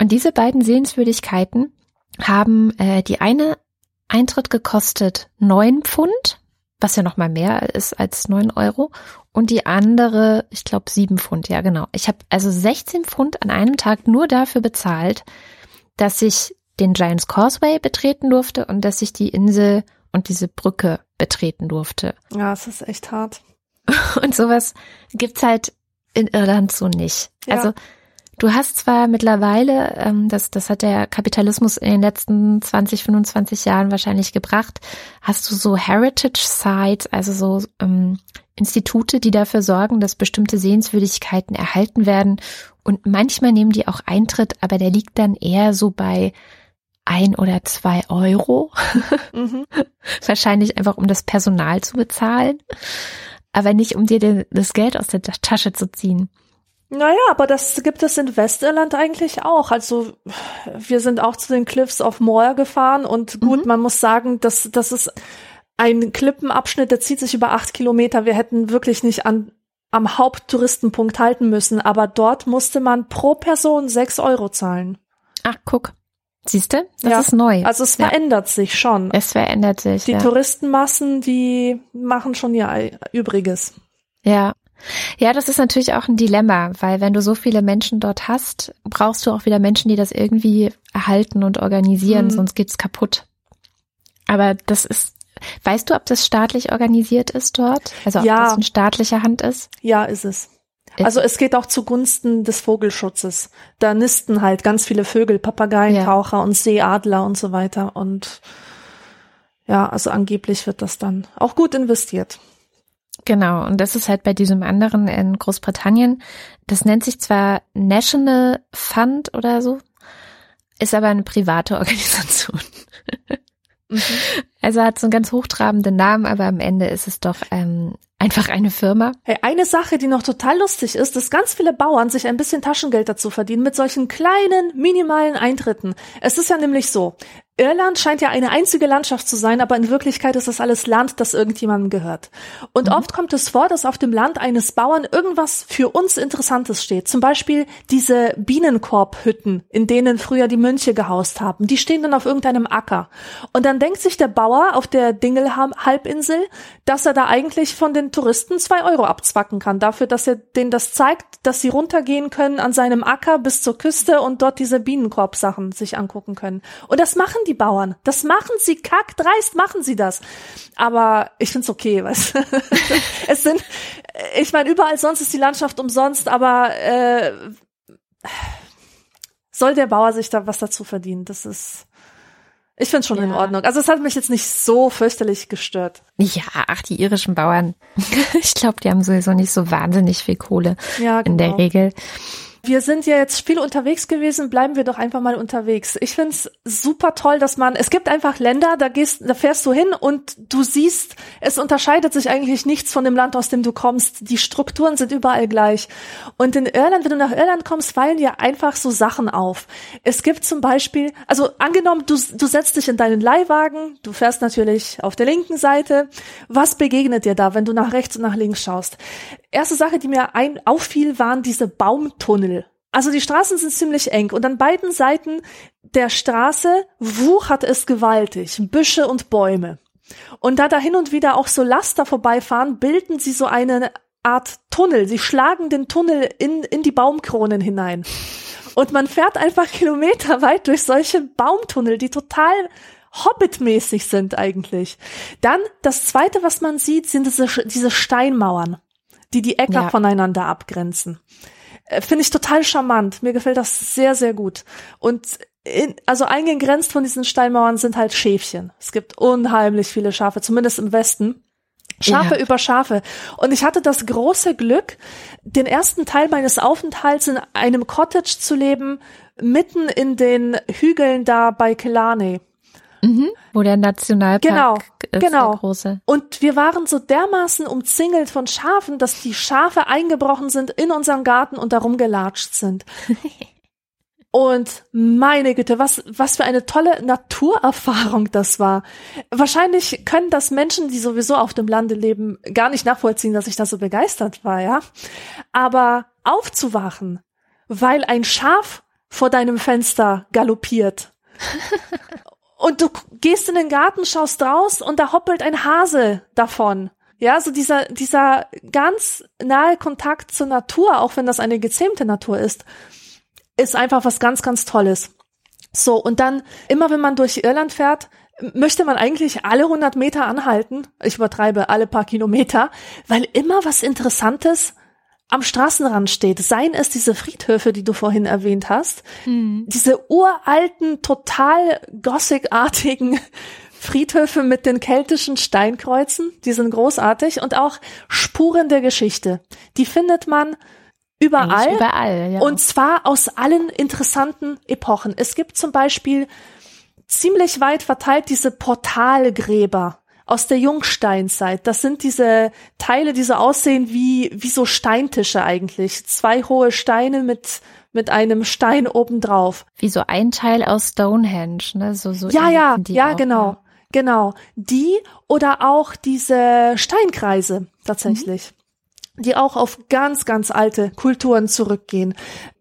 und diese beiden Sehenswürdigkeiten haben äh, die eine Eintritt gekostet neun Pfund, was ja noch mal mehr ist als neun Euro. Und die andere, ich glaube, sieben Pfund, ja genau. Ich habe also 16 Pfund an einem Tag nur dafür bezahlt, dass ich den Giants Causeway betreten durfte und dass ich die Insel und diese Brücke betreten durfte. Ja, es ist echt hart. Und sowas gibt's halt in Irland so nicht. Ja. Also du hast zwar mittlerweile, ähm, das, das hat der Kapitalismus in den letzten 20, 25 Jahren wahrscheinlich gebracht, hast du so Heritage Sites, also so ähm, Institute, die dafür sorgen, dass bestimmte Sehenswürdigkeiten erhalten werden. Und manchmal nehmen die auch Eintritt, aber der liegt dann eher so bei ein oder zwei Euro. Mhm. Wahrscheinlich einfach, um das Personal zu bezahlen. Aber nicht, um dir das Geld aus der Tasche zu ziehen. Naja, aber das gibt es in Westirland eigentlich auch. Also wir sind auch zu den Cliffs of Moher gefahren und gut, Mhm. man muss sagen, dass das ist ein Klippenabschnitt, der zieht sich über acht Kilometer. Wir hätten wirklich nicht an am Haupttouristenpunkt halten müssen, aber dort musste man pro Person sechs Euro zahlen. Ach, guck. Siehst du? Das Ja. ist neu. Also es Ja. verändert sich schon. es verändert sich. Die ja. Touristenmassen, die machen schon ihr Übriges. Ja. Ja, das ist natürlich auch ein Dilemma, weil wenn du so viele Menschen dort hast, brauchst du auch wieder Menschen, die das irgendwie erhalten und organisieren, Mhm. sonst geht's kaputt. Aber das ist, weißt du, ob das staatlich organisiert ist dort? Also ob Ja. das in staatlicher Hand ist? Ja, ist es. Ist- Also es geht auch zugunsten des Vogelschutzes. Da nisten halt ganz viele Vögel, Papageien, Ja. Taucher und Seeadler und so weiter. Und ja, also angeblich wird das dann auch gut investiert. Genau, und das ist halt bei diesem anderen in Großbritannien. Das nennt sich zwar National Fund oder so, ist aber eine private Organisation. Also hat so einen ganz hochtrabenden Namen, aber am Ende ist es doch ähm, einfach eine Firma. Hey, eine Sache, die noch total lustig ist, dass ganz viele Bauern sich ein bisschen Taschengeld dazu verdienen mit solchen kleinen, minimalen Eintritten. Es ist ja nämlich so, Irland scheint ja eine einzige Landschaft zu sein, aber in Wirklichkeit ist das alles Land, das irgendjemandem gehört. Und oft kommt es vor, dass auf dem Land eines Bauern irgendwas für uns Interessantes steht. Zum Beispiel diese Bienenkorbhütten, in denen früher die Mönche gehaust haben. Die stehen dann auf irgendeinem Acker. Und dann denkt sich der Bauer auf der Dingle-Halbinsel, dass er da eigentlich von den Touristen zwei Euro abzwacken kann, dafür, dass er denen das zeigt, dass sie runtergehen können an seinem Acker bis zur Küste und dort diese Bienenkorbsachen sich angucken können. Und das machen die Bauern. Das machen sie kackdreist, machen sie das. Aber ich find's okay, weißt du? Es sind, ich meine, überall sonst ist die Landschaft umsonst, aber äh, soll der Bauer sich da was dazu verdienen? Das ist, ich find's schon in Ja. Ordnung. Also es hat mich jetzt nicht so fürchterlich gestört. Ja, ach, die irischen Bauern. Ich glaube, die haben sowieso nicht so wahnsinnig viel Kohle Ja, in der genau. Regel. Wir sind ja jetzt viel unterwegs gewesen, bleiben wir doch einfach mal unterwegs. Ich find's super toll, dass man, es gibt einfach Länder, da gehst, da fährst du hin und du siehst, es unterscheidet sich eigentlich nichts von dem Land, aus dem du kommst. Die Strukturen sind überall gleich. Und in Irland, wenn du nach Irland kommst, fallen dir einfach so Sachen auf. Es gibt zum Beispiel, also angenommen, du, du setzt dich in deinen Leihwagen, du fährst natürlich auf der linken Seite. Was begegnet dir da, wenn du nach rechts und nach links schaust? Erste Sache, die mir ein, auffiel, waren diese Baumtunnel. Also die Straßen sind ziemlich eng und an beiden Seiten der Straße wuchert es gewaltig, Büsche und Bäume. Und da da hin und wieder auch so Laster vorbeifahren, bilden sie so eine Art Tunnel. Sie schlagen den Tunnel in, in die Baumkronen hinein. Und man fährt einfach kilometerweit durch solche Baumtunnel, die total Hobbit-mäßig sind eigentlich. Dann das zweite, was man sieht, sind diese, diese Steinmauern, die die Äcker Ja. voneinander abgrenzen. Äh, Finde ich total charmant. Mir gefällt das sehr, sehr gut. Und in, also eingegrenzt von diesen Steinmauern sind halt Schäfchen. Es gibt unheimlich viele Schafe, zumindest im Westen. Schafe Ja. über Schafe. Und ich hatte das große Glück, den ersten Teil meines Aufenthalts in einem Cottage zu leben, mitten in den Hügeln da bei Killarney. Mhm. Wo der Nationalpark Genau, ist, genau. der große. Und wir waren so dermaßen umzingelt von Schafen, dass die Schafe eingebrochen sind in unseren Garten und darum gelatscht sind. Und meine Güte, was, was für eine tolle Naturerfahrung das war. Wahrscheinlich können das Menschen, die sowieso auf dem Lande leben, gar nicht nachvollziehen, dass ich da so begeistert war, ja. Aber aufzuwachen, weil ein Schaf vor deinem Fenster galoppiert und du gehst in den Garten, schaust raus und da hoppelt ein Hase davon. Ja, so dieser, dieser ganz nahe Kontakt zur Natur, auch wenn das eine gezähmte Natur ist, ist einfach was ganz, ganz Tolles. So, und dann, immer wenn man durch Irland fährt, möchte man eigentlich alle 100 Meter anhalten. Ich übertreibe alle paar Kilometer, weil immer was Interessantes am Straßenrand steht. Seien es diese Friedhöfe, die du vorhin erwähnt hast, mhm. diese uralten, total gothicartigen Friedhöfe mit den keltischen Steinkreuzen, die sind großartig und auch Spuren der Geschichte. Die findet man überall, überall ja. und zwar aus allen interessanten Epochen. Es gibt zum Beispiel ziemlich weit verteilt diese Portalgräber aus der Jungsteinzeit. Das sind diese Teile, die so aussehen wie, wie so Steintische eigentlich. Zwei hohe Steine mit, mit einem Stein obendrauf. Wie so ein Teil aus Stonehenge, ne? So, so ja, ja, ja, auch, genau. Ja. Genau. Die oder auch diese Steinkreise tatsächlich. Mhm. Die auch auf ganz, ganz alte Kulturen zurückgehen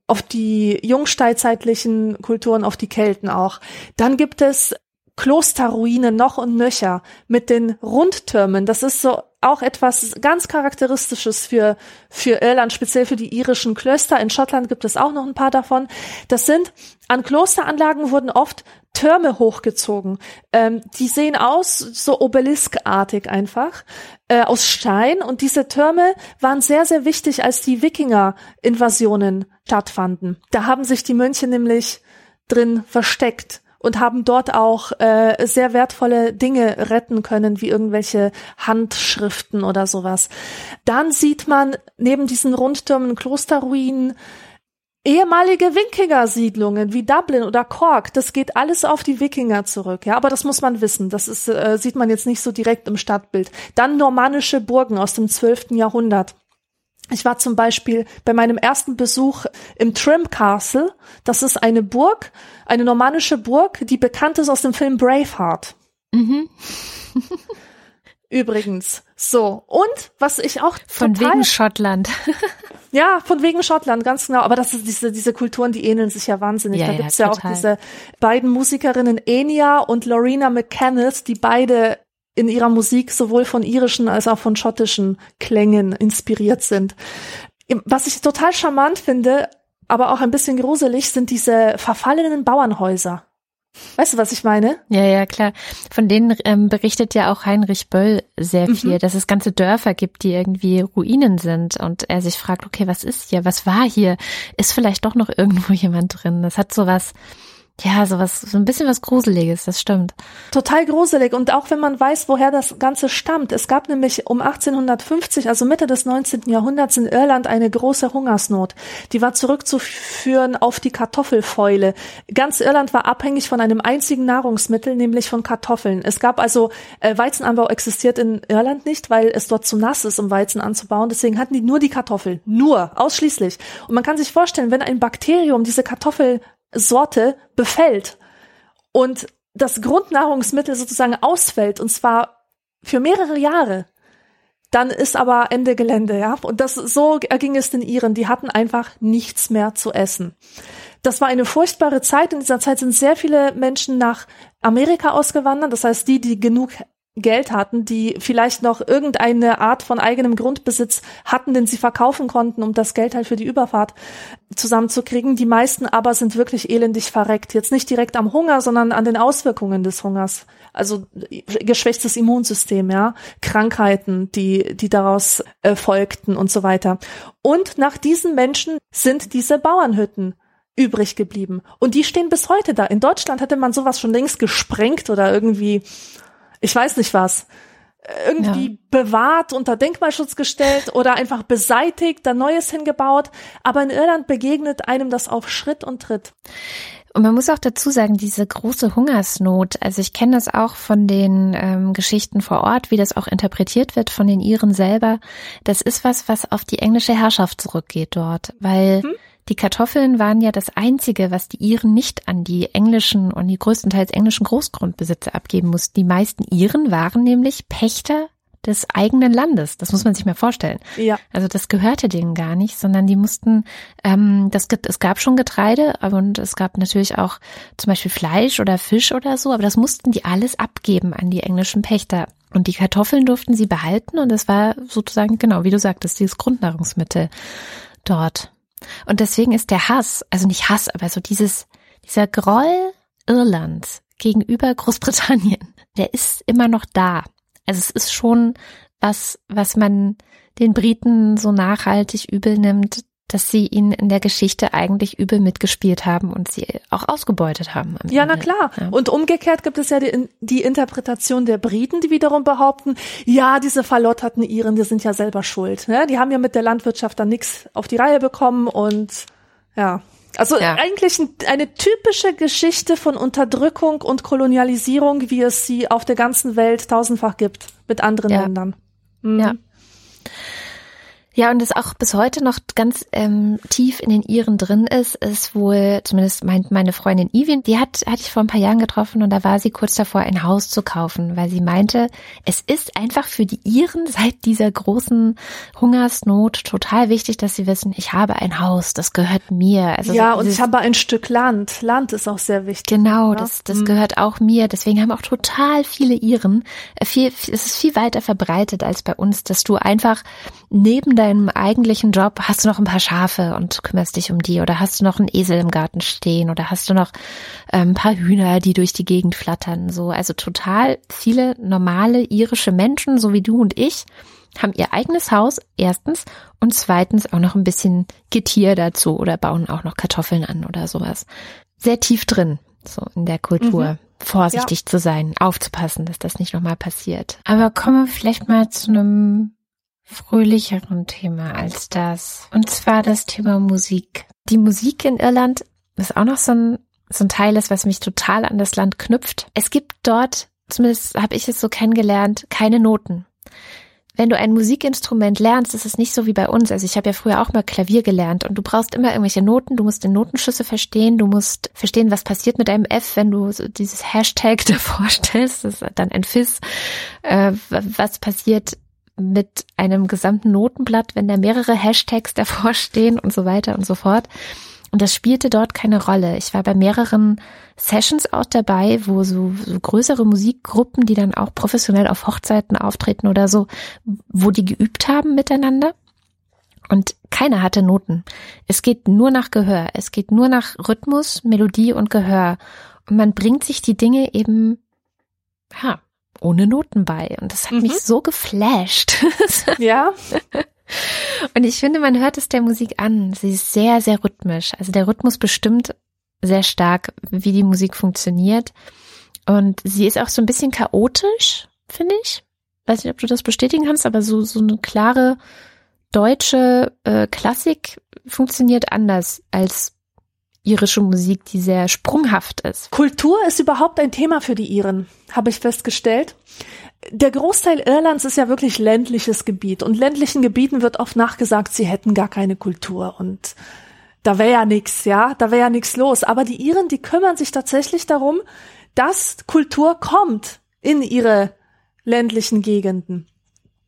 auf die jungsteinzeitlichen Kulturen, auf die Kelten auch. Dann gibt es Klosterruinen noch und nöcher mit den Rundtürmen. Das ist so auch etwas ganz Charakteristisches für, für Irland, speziell für die irischen Klöster. In Schottland gibt es auch noch ein paar davon. Das sind, an Klosteranlagen wurden oft Türme hochgezogen. Ähm, die sehen aus so obeliskartig einfach, äh, aus Stein. Und diese Türme waren sehr, sehr wichtig, als die Wikinger-Invasionen stattfanden. Da haben sich die Mönche nämlich drin versteckt und haben dort auch äh, sehr wertvolle Dinge retten können, wie irgendwelche Handschriften oder sowas. Dann sieht man neben diesen Rundtürmen Klosterruinen ehemalige Wikinger-Siedlungen wie Dublin oder Cork, das geht alles auf die Wikinger zurück, ja, aber das muss man wissen, das ist, äh, sieht man jetzt nicht so direkt im Stadtbild. Dann normannische Burgen aus dem 12. Jahrhundert. Ich war zum Beispiel bei meinem ersten Besuch im Trim Castle. Das ist eine Burg, eine normannische Burg, die bekannt ist aus dem Film Braveheart. Mhm. Übrigens. So. Und was ich auch Von wegen Schottland. ja, von wegen Schottland, ganz genau. Aber das ist diese, diese Kulturen, die ähneln sich ja wahnsinnig. Ja, da gibt's ja, ja auch diese beiden Musikerinnen Enya und Lorena McKennitt, die beide in ihrer Musik sowohl von irischen als auch von schottischen Klängen inspiriert sind. Was ich total charmant finde, aber auch ein bisschen gruselig, sind diese verfallenen Bauernhäuser. Weißt du, was ich meine? Ja, ja, klar. Von denen ähm, berichtet ja auch Heinrich Böll sehr mhm. viel, mhm. dass es ganze Dörfer gibt, die irgendwie Ruinen sind und er sich fragt, okay, was ist hier? Was war hier? Ist vielleicht doch noch irgendwo jemand drin? Das hat sowas, ja, sowas, so ein bisschen was Gruseliges, das stimmt. Total gruselig. Und auch wenn man weiß, woher das Ganze stammt. Es gab nämlich um 1850, also Mitte des 19. Jahrhunderts in Irland eine große Hungersnot. Die war zurückzuführen auf die Kartoffelfäule. Ganz Irland war abhängig von einem einzigen Nahrungsmittel, nämlich von Kartoffeln. Es gab also, äh, Weizenanbau existiert in Irland nicht, weil es dort zu nass ist, um Weizen anzubauen. Deswegen hatten die nur die Kartoffel. Nur, ausschließlich. Und man kann sich vorstellen, wenn ein Bakterium diese Kartoffel Sorte befällt und das Grundnahrungsmittel sozusagen ausfällt und zwar für mehrere Jahre, dann ist aber Ende Gelände, ja. Und das so erging es den Iren. Die hatten einfach nichts mehr zu essen. Das war eine furchtbare Zeit. In dieser Zeit sind sehr viele Menschen nach Amerika ausgewandert. Das heißt, die, die genug Geld hatten, die vielleicht noch irgendeine Art von eigenem Grundbesitz hatten, den sie verkaufen konnten, um das Geld halt für die Überfahrt zusammenzukriegen. Die meisten aber sind wirklich elendig verreckt. Jetzt nicht direkt am Hunger, sondern an den Auswirkungen des Hungers. Also geschwächtes Immunsystem, ja, Krankheiten, die, die daraus äh, folgten und so weiter. Und nach diesen Menschen sind diese Bauernhütten übrig geblieben. Und die stehen bis heute da. In Deutschland hätte man sowas schon längst gesprengt oder irgendwie ich weiß nicht was, irgendwie ja. bewahrt, unter Denkmalschutz gestellt oder einfach beseitigt, da Neues hingebaut. Aber in Irland begegnet einem das auf Schritt und Tritt. Und man muss auch dazu sagen, diese große Hungersnot, also ich kenne das auch von den ähm, Geschichten vor Ort, wie das auch interpretiert wird von den Iren selber. Das ist was, was auf die englische Herrschaft zurückgeht dort, weil hm? Die Kartoffeln waren ja das Einzige, was die Iren nicht an die englischen und die größtenteils englischen Großgrundbesitzer abgeben mussten. Die meisten Iren waren nämlich Pächter des eigenen Landes. Das muss man sich mal vorstellen. Ja. Also das gehörte denen gar nicht, sondern die mussten, ähm, das gibt, es gab schon Getreide und es gab natürlich auch zum Beispiel Fleisch oder Fisch oder so, aber das mussten die alles abgeben an die englischen Pächter. Und die Kartoffeln durften sie behalten und das war sozusagen, genau, wie du sagtest, dieses Grundnahrungsmittel dort. Und deswegen ist der Hass, also nicht Hass, aber so dieses, dieser Groll Irlands gegenüber Großbritannien, der ist immer noch da. Also es ist schon was, was man den Briten so nachhaltig übel nimmt, dass sie ihnen in der Geschichte eigentlich übel mitgespielt haben und sie auch ausgebeutet haben. Ja, Ende. na klar. Ja. Und umgekehrt gibt es ja die, die, Interpretation der Briten, die wiederum behaupten, ja, diese verlotterten Iren, die sind ja selber schuld. Ne? Die haben ja mit der Landwirtschaft dann nichts auf die Reihe bekommen und ja. Also ja. eigentlich eine typische Geschichte von Unterdrückung und Kolonialisierung, wie es sie auf der ganzen Welt tausendfach gibt mit anderen ja. Ländern. Mhm. Ja. Ja, und das auch bis heute noch ganz ähm, tief in den Iren drin ist, ist wohl, zumindest meint meine Freundin Ivin, die hat, hatte ich vor ein paar Jahren getroffen und da war sie kurz davor, ein Haus zu kaufen, weil sie meinte, es ist einfach für die Iren seit dieser großen Hungersnot total wichtig, dass sie wissen, ich habe ein Haus, das gehört mir. Also ja, so und ich habe ein Stück Land. Land ist auch sehr wichtig. Genau, ja? das, das mhm. gehört auch mir. Deswegen haben auch total viele Iren, äh, viel, es ist viel weiter verbreitet als bei uns, dass du einfach neben deinem eigentlichen Job hast du noch ein paar Schafe und kümmerst dich um die oder hast du noch einen Esel im Garten stehen oder hast du noch ähm, ein paar Hühner, die durch die Gegend flattern, so. Also total viele normale irische Menschen, so wie du und ich, haben ihr eigenes Haus, erstens, und zweitens auch noch ein bisschen Getier dazu oder bauen auch noch Kartoffeln an oder sowas. Sehr tief drin, so in der Kultur. Mhm vorsichtig ja. zu sein, aufzupassen, dass das nicht nochmal passiert. Aber kommen wir vielleicht mal zu einem fröhlicheren Thema als das. Und zwar das Thema Musik. Die Musik in Irland ist auch noch so ein, so ein Teil ist, was mich total an das Land knüpft. Es gibt dort, zumindest habe ich es so kennengelernt, keine Noten. Wenn du ein Musikinstrument lernst, ist es nicht so wie bei uns. Also ich habe ja früher auch mal Klavier gelernt und du brauchst immer irgendwelche Noten, du musst den Notenschüsse verstehen, du musst verstehen, was passiert mit einem F, wenn du so dieses Hashtag davor stellst, das ist dann ein Fiss, äh, was passiert mit einem gesamten Notenblatt, wenn da mehrere Hashtags davor stehen und so weiter und so fort. Und das spielte dort keine Rolle. Ich war bei mehreren Sessions auch dabei, wo so, so größere Musikgruppen, die dann auch professionell auf Hochzeiten auftreten oder so, wo die geübt haben miteinander. Und keiner hatte Noten. Es geht nur nach Gehör. Es geht nur nach Rhythmus, Melodie und Gehör. Und man bringt sich die Dinge eben, ja, ohne Noten bei. Und das hat mhm. mich so geflasht. ja. Und ich finde, man hört es der Musik an. Sie ist sehr, sehr rhythmisch. Also der Rhythmus bestimmt sehr stark, wie die Musik funktioniert. Und sie ist auch so ein bisschen chaotisch, finde ich. Weiß nicht, ob du das bestätigen kannst, aber so, so eine klare deutsche äh, Klassik funktioniert anders als irische Musik, die sehr sprunghaft ist. Kultur ist überhaupt ein Thema für die Iren, habe ich festgestellt. Der Großteil Irlands ist ja wirklich ländliches Gebiet und ländlichen Gebieten wird oft nachgesagt, sie hätten gar keine Kultur und da wäre ja nichts, ja, da wäre ja nichts los. Aber die Iren, die kümmern sich tatsächlich darum, dass Kultur kommt in ihre ländlichen Gegenden.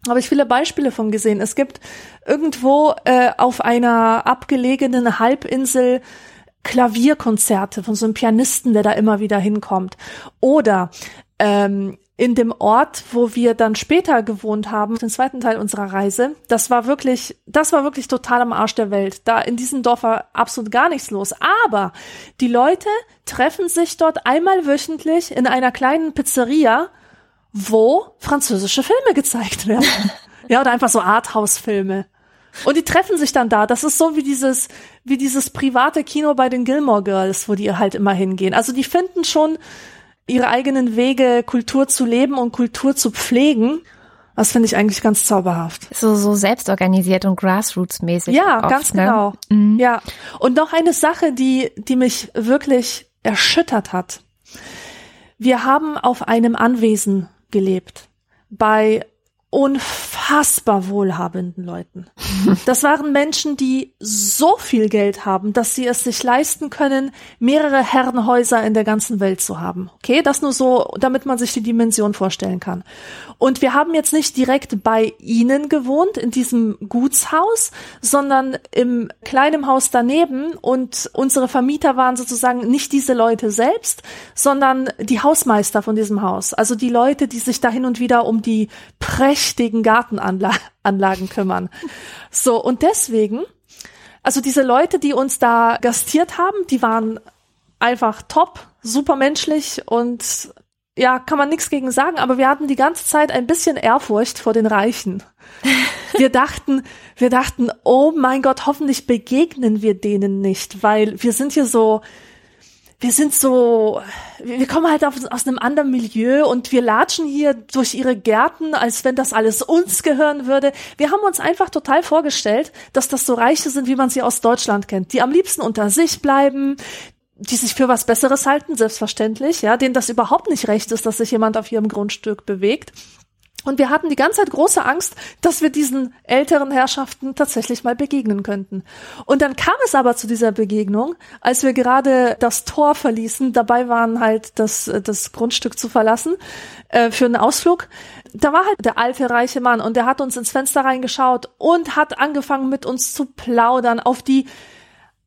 Habe ich viele Beispiele von gesehen. Es gibt irgendwo äh, auf einer abgelegenen Halbinsel Klavierkonzerte von so einem Pianisten, der da immer wieder hinkommt. Oder ähm, in dem Ort, wo wir dann später gewohnt haben, den zweiten Teil unserer Reise, das war wirklich, das war wirklich total am Arsch der Welt. Da in diesem Dorf war absolut gar nichts los. Aber die Leute treffen sich dort einmal wöchentlich in einer kleinen Pizzeria, wo französische Filme gezeigt werden. ja, oder einfach so Arthouse-Filme. Und die treffen sich dann da. Das ist so wie dieses, wie dieses private Kino bei den Gilmore Girls, wo die halt immer hingehen. Also die finden schon ihre eigenen Wege, Kultur zu leben und Kultur zu pflegen. Das finde ich eigentlich ganz zauberhaft. So, so selbstorganisiert und grassroots-mäßig. Ja, oft, ganz ne? genau. Mhm. Ja. Und noch eine Sache, die, die mich wirklich erschüttert hat. Wir haben auf einem Anwesen gelebt. Bei unfassbar unfassbar wohlhabenden Leuten. Das waren Menschen, die so viel Geld haben, dass sie es sich leisten können, mehrere Herrenhäuser in der ganzen Welt zu haben. Okay, das nur so, damit man sich die Dimension vorstellen kann. Und wir haben jetzt nicht direkt bei ihnen gewohnt, in diesem Gutshaus, sondern im kleinen Haus daneben und unsere Vermieter waren sozusagen nicht diese Leute selbst, sondern die Hausmeister von diesem Haus. Also die Leute, die sich da hin und wieder um die prächtigen Gartenanlagen kümmern. So, und deswegen, also diese Leute, die uns da gastiert haben, die waren einfach top, super menschlich und ja, kann man nichts gegen sagen, aber wir hatten die ganze Zeit ein bisschen Ehrfurcht vor den Reichen. Wir dachten, wir dachten, oh mein Gott, hoffentlich begegnen wir denen nicht, weil wir sind hier so, wir sind so, wir kommen halt auf, aus einem anderen Milieu und wir latschen hier durch ihre Gärten, als wenn das alles uns gehören würde. Wir haben uns einfach total vorgestellt, dass das so Reiche sind, wie man sie aus Deutschland kennt, die am liebsten unter sich bleiben, die sich für was Besseres halten, selbstverständlich, ja, denen das überhaupt nicht recht ist, dass sich jemand auf ihrem Grundstück bewegt. Und wir hatten die ganze Zeit große Angst, dass wir diesen älteren Herrschaften tatsächlich mal begegnen könnten. Und dann kam es aber zu dieser Begegnung, als wir gerade das Tor verließen, dabei waren halt das, das Grundstück zu verlassen äh, für einen Ausflug. Da war halt der alte reiche Mann und der hat uns ins Fenster reingeschaut und hat angefangen mit uns zu plaudern auf die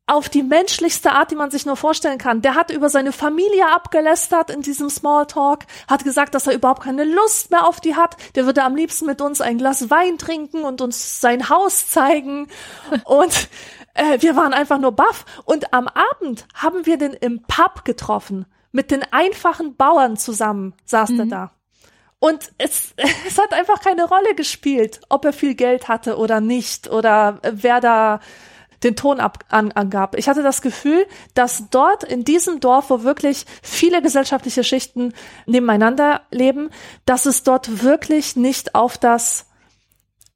auf die menschlichste Art, die man sich nur vorstellen kann. Der hat über seine Familie abgelästert in diesem Smalltalk, hat gesagt, dass er überhaupt keine Lust mehr auf die hat. Der würde am liebsten mit uns ein Glas Wein trinken und uns sein Haus zeigen. Und äh, wir waren einfach nur baff. Und am Abend haben wir den im Pub getroffen. Mit den einfachen Bauern zusammen saß mhm. er da. Und es, es hat einfach keine Rolle gespielt, ob er viel Geld hatte oder nicht oder wer da den Ton ab, an, angab. Ich hatte das Gefühl, dass dort in diesem Dorf, wo wirklich viele gesellschaftliche Schichten nebeneinander leben, dass es dort wirklich nicht auf das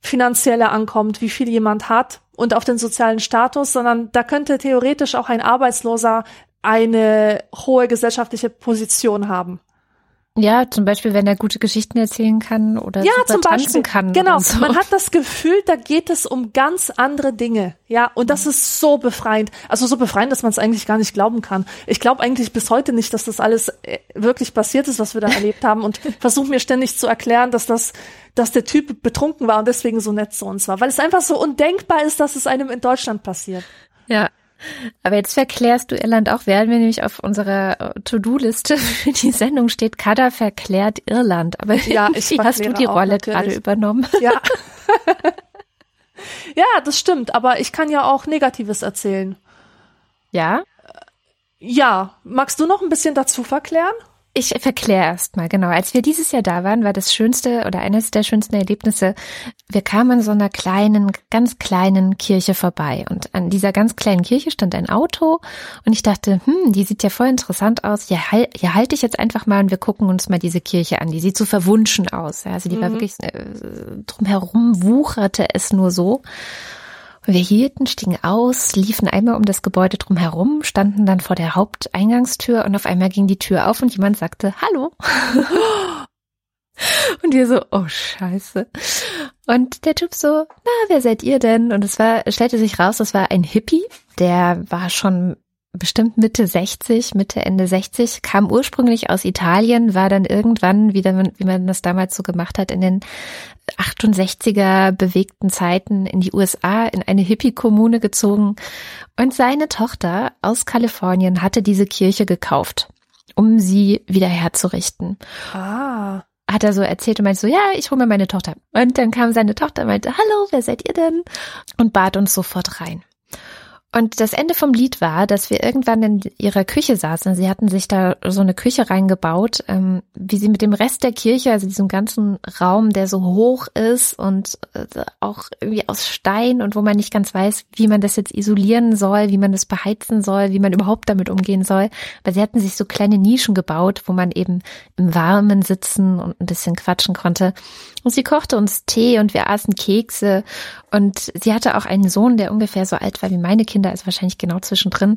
Finanzielle ankommt, wie viel jemand hat und auf den sozialen Status, sondern da könnte theoretisch auch ein Arbeitsloser eine hohe gesellschaftliche Position haben. Ja, zum Beispiel, wenn er gute Geschichten erzählen kann oder ja, zum tanzen Beispiel. kann. Genau, so. man hat das Gefühl, da geht es um ganz andere Dinge. Ja, und das ist so befreiend. Also so befreiend, dass man es eigentlich gar nicht glauben kann. Ich glaube eigentlich bis heute nicht, dass das alles äh, wirklich passiert ist, was wir da erlebt haben und versuche mir ständig zu erklären, dass das dass der Typ betrunken war und deswegen so nett zu uns war, weil es einfach so undenkbar ist, dass es einem in Deutschland passiert. Ja, aber jetzt verklärst du Irland auch, werden wir nämlich auf unserer äh, To-Do-Liste für die Sendung steht, Kada verklärt Irland. Aber ja, ich hast du die Rolle gerade übernommen. Ja. ja, das stimmt, aber ich kann ja auch Negatives erzählen. Ja? Ja, magst du noch ein bisschen dazu verklären? Ich verkläre erst mal, genau. Als wir dieses Jahr da waren, war das schönste oder eines der schönsten Erlebnisse, wir kamen an so einer kleinen, ganz kleinen Kirche vorbei. Und an dieser ganz kleinen Kirche stand ein Auto und ich dachte, hm, die sieht ja voll interessant aus. Hier, hier halte ich jetzt einfach mal und wir gucken uns mal diese Kirche an. Die sieht so verwunschen aus. Also die mhm. war wirklich, äh, drumherum wucherte es nur so. Wir hielten, stiegen aus, liefen einmal um das Gebäude drumherum, standen dann vor der Haupteingangstür und auf einmal ging die Tür auf und jemand sagte Hallo. und wir so, oh Scheiße. Und der Typ so, na, wer seid ihr denn? Und es war, stellte sich raus, das war ein Hippie, der war schon bestimmt Mitte 60, Mitte, Ende 60, kam ursprünglich aus Italien, war dann irgendwann, wie, dann, wie man das damals so gemacht hat, in den 68er bewegten Zeiten in die USA, in eine Hippie-Kommune gezogen. Und seine Tochter aus Kalifornien hatte diese Kirche gekauft, um sie wieder herzurichten. Ah hat er so erzählt und meinte so, ja, ich hole mir meine Tochter. Und dann kam seine Tochter und meinte, hallo, wer seid ihr denn? Und bat uns sofort rein. Und das Ende vom Lied war, dass wir irgendwann in ihrer Küche saßen. Sie hatten sich da so eine Küche reingebaut, ähm, wie sie mit dem Rest der Kirche, also diesem ganzen Raum, der so hoch ist und äh, auch irgendwie aus Stein und wo man nicht ganz weiß, wie man das jetzt isolieren soll, wie man das beheizen soll, wie man überhaupt damit umgehen soll. Weil sie hatten sich so kleine Nischen gebaut, wo man eben im Warmen sitzen und ein bisschen quatschen konnte. Und sie kochte uns Tee und wir aßen Kekse. Und sie hatte auch einen Sohn, der ungefähr so alt war wie meine Kinder Kinder, also wahrscheinlich genau zwischendrin.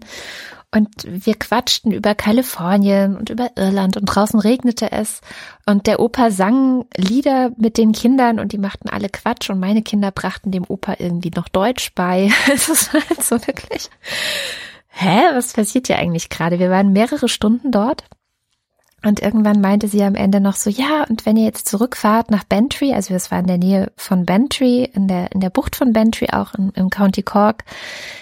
Und wir quatschten über Kalifornien und über Irland und draußen regnete es. Und der Opa sang Lieder mit den Kindern und die machten alle Quatsch und meine Kinder brachten dem Opa irgendwie noch Deutsch bei. Es ist halt so wirklich. Hä, was passiert hier eigentlich gerade? Wir waren mehrere Stunden dort und irgendwann meinte sie am Ende noch so, ja, und wenn ihr jetzt zurückfahrt nach Bantry, also es war in der Nähe von Bantry, in der, in der Bucht von Bantry, auch in, im County Cork,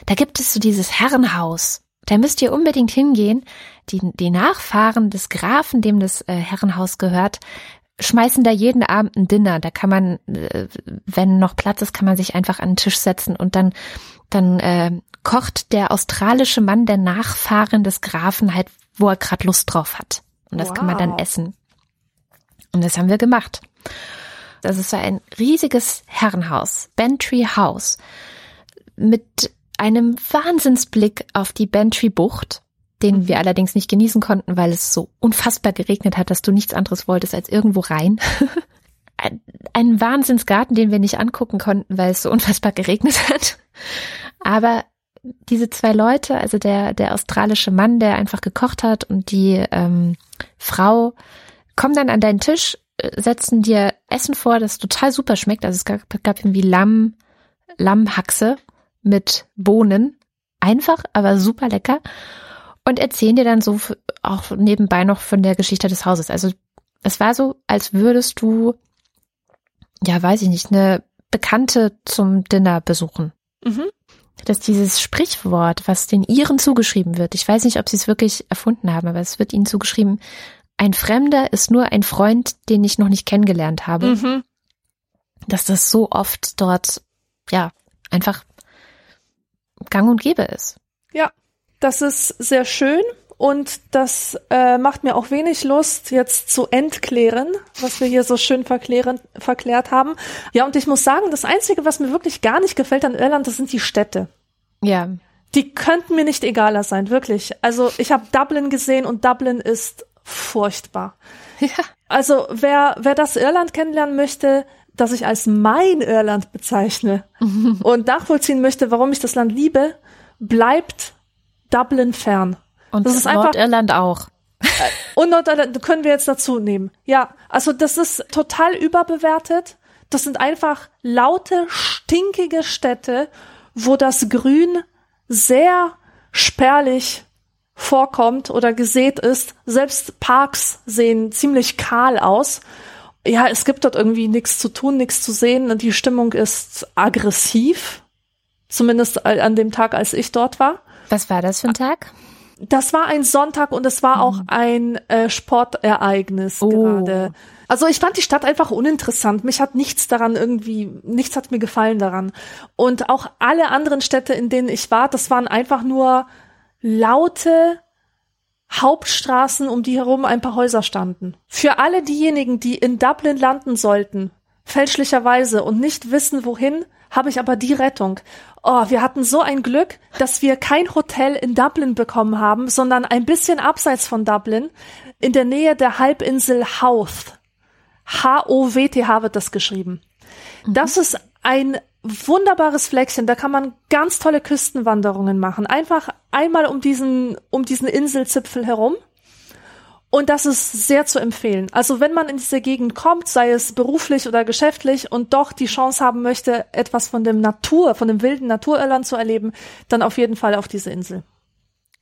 da gibt es so dieses Herrenhaus. Da müsst ihr unbedingt hingehen. Die, die Nachfahren des Grafen, dem das äh, Herrenhaus gehört, schmeißen da jeden Abend ein Dinner. Da kann man, äh, wenn noch Platz ist, kann man sich einfach an den Tisch setzen und dann, dann äh, kocht der australische Mann, der Nachfahren des Grafen, halt, wo er gerade Lust drauf hat. Und das wow. kann man dann essen. Und das haben wir gemacht. Das ist so ein riesiges Herrenhaus, Bantry House, mit einem Wahnsinnsblick auf die Bantry Bucht, den mhm. wir allerdings nicht genießen konnten, weil es so unfassbar geregnet hat, dass du nichts anderes wolltest als irgendwo rein. ein, ein Wahnsinnsgarten, den wir nicht angucken konnten, weil es so unfassbar geregnet hat. Aber diese zwei Leute, also der, der australische Mann, der einfach gekocht hat und die ähm, Frau, kommen dann an deinen Tisch, äh, setzen dir Essen vor, das total super schmeckt. Also es gab, gab irgendwie Lamm, Lammhaxe mit Bohnen. Einfach, aber super lecker. Und erzählen dir dann so auch nebenbei noch von der Geschichte des Hauses. Also es war so, als würdest du, ja, weiß ich nicht, eine Bekannte zum Dinner besuchen. Mhm dass dieses Sprichwort, was den Iren zugeschrieben wird, ich weiß nicht, ob sie es wirklich erfunden haben, aber es wird ihnen zugeschrieben, ein Fremder ist nur ein Freund, den ich noch nicht kennengelernt habe. Mhm. Dass das so oft dort, ja, einfach gang und gäbe ist. Ja, das ist sehr schön und das äh, macht mir auch wenig Lust, jetzt zu entklären, was wir hier so schön verklären, verklärt haben. Ja, und ich muss sagen, das Einzige, was mir wirklich gar nicht gefällt an Irland, das sind die Städte. Ja. Die könnten mir nicht egaler sein, wirklich. Also ich habe Dublin gesehen und Dublin ist furchtbar. Ja. Also wer, wer das Irland kennenlernen möchte, das ich als mein Irland bezeichne und nachvollziehen möchte, warum ich das Land liebe, bleibt Dublin fern. Und das ist Nordirland einfach, auch. Äh, und Nordirland können wir jetzt dazu nehmen. Ja, also das ist total überbewertet. Das sind einfach laute, stinkige Städte, wo das Grün sehr spärlich vorkommt oder gesät ist. Selbst Parks sehen ziemlich kahl aus. Ja, es gibt dort irgendwie nichts zu tun, nichts zu sehen und die Stimmung ist aggressiv. Zumindest an dem Tag, als ich dort war. Was war das für ein Tag? Das war ein Sonntag und es war auch mhm. ein äh, Sportereignis oh. gerade. Also ich fand die Stadt einfach uninteressant. Mich hat nichts daran irgendwie, nichts hat mir gefallen daran. Und auch alle anderen Städte, in denen ich war, das waren einfach nur laute Hauptstraßen, um die herum ein paar Häuser standen. Für alle diejenigen, die in Dublin landen sollten, fälschlicherweise und nicht wissen wohin, habe ich aber die Rettung. Oh, wir hatten so ein Glück, dass wir kein Hotel in Dublin bekommen haben, sondern ein bisschen abseits von Dublin, in der Nähe der Halbinsel Howth. H-O-W-T-H wird das geschrieben. Mhm. Das ist ein wunderbares Fleckchen, da kann man ganz tolle Küstenwanderungen machen. Einfach einmal um diesen, um diesen Inselzipfel herum und das ist sehr zu empfehlen. Also wenn man in diese Gegend kommt, sei es beruflich oder geschäftlich und doch die Chance haben möchte, etwas von dem Natur, von dem wilden Naturirland zu erleben, dann auf jeden Fall auf diese Insel.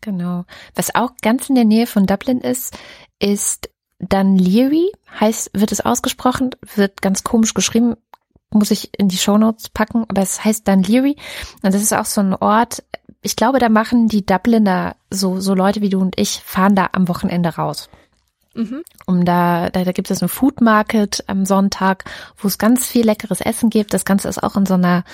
Genau. Was auch ganz in der Nähe von Dublin ist, ist Dunleary, heißt, wird es ausgesprochen, wird ganz komisch geschrieben, muss ich in die Shownotes packen, aber es heißt Dunleary. Und das ist auch so ein Ort, ich glaube, da machen die Dubliner, so, so Leute wie du und ich, fahren da am Wochenende raus. Mhm. Um da, da, da gibt es einen Food Market am Sonntag, wo es ganz viel leckeres Essen gibt. Das Ganze ist auch in so einer,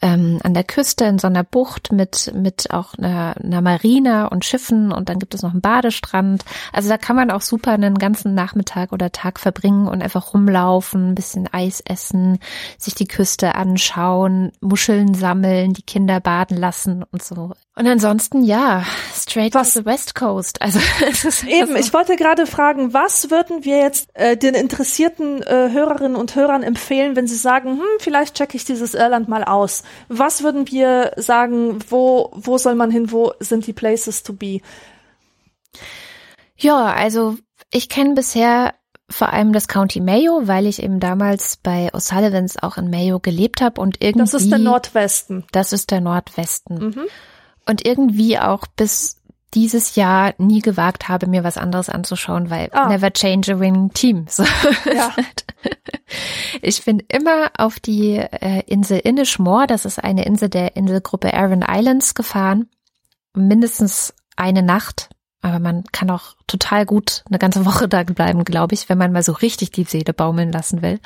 ähm, an der Küste, in so einer Bucht mit, mit auch einer, einer Marina und Schiffen und dann gibt es noch einen Badestrand. Also da kann man auch super einen ganzen Nachmittag oder Tag verbringen und einfach rumlaufen, ein bisschen Eis essen, sich die Küste anschauen, Muscheln sammeln, die Kinder baden lassen und so. Und ansonsten, ja, straight was? to the West Coast. Also es ist eben. Ich wollte gerade fragen, was würden wir jetzt äh, den interessierten äh, Hörerinnen und Hörern empfehlen, wenn sie sagen, hm, vielleicht checke ich dieses Irland mal aus. Was würden wir sagen? Wo wo soll man hin? Wo sind die Places to be? Ja, also ich kenne bisher vor allem das County Mayo, weil ich eben damals bei O'Sullivans auch in Mayo gelebt habe und irgendwie. Das ist der Nordwesten. Das ist der Nordwesten. Mhm. Und irgendwie auch bis dieses Jahr nie gewagt habe, mir was anderes anzuschauen, weil ah. never change a winning team. So. Ja. Ich bin immer auf die äh, Insel Inishmore, das ist eine Insel der Inselgruppe Aran Islands gefahren. Mindestens eine Nacht aber man kann auch total gut eine ganze Woche da bleiben, glaube ich, wenn man mal so richtig die Seele baumeln lassen will.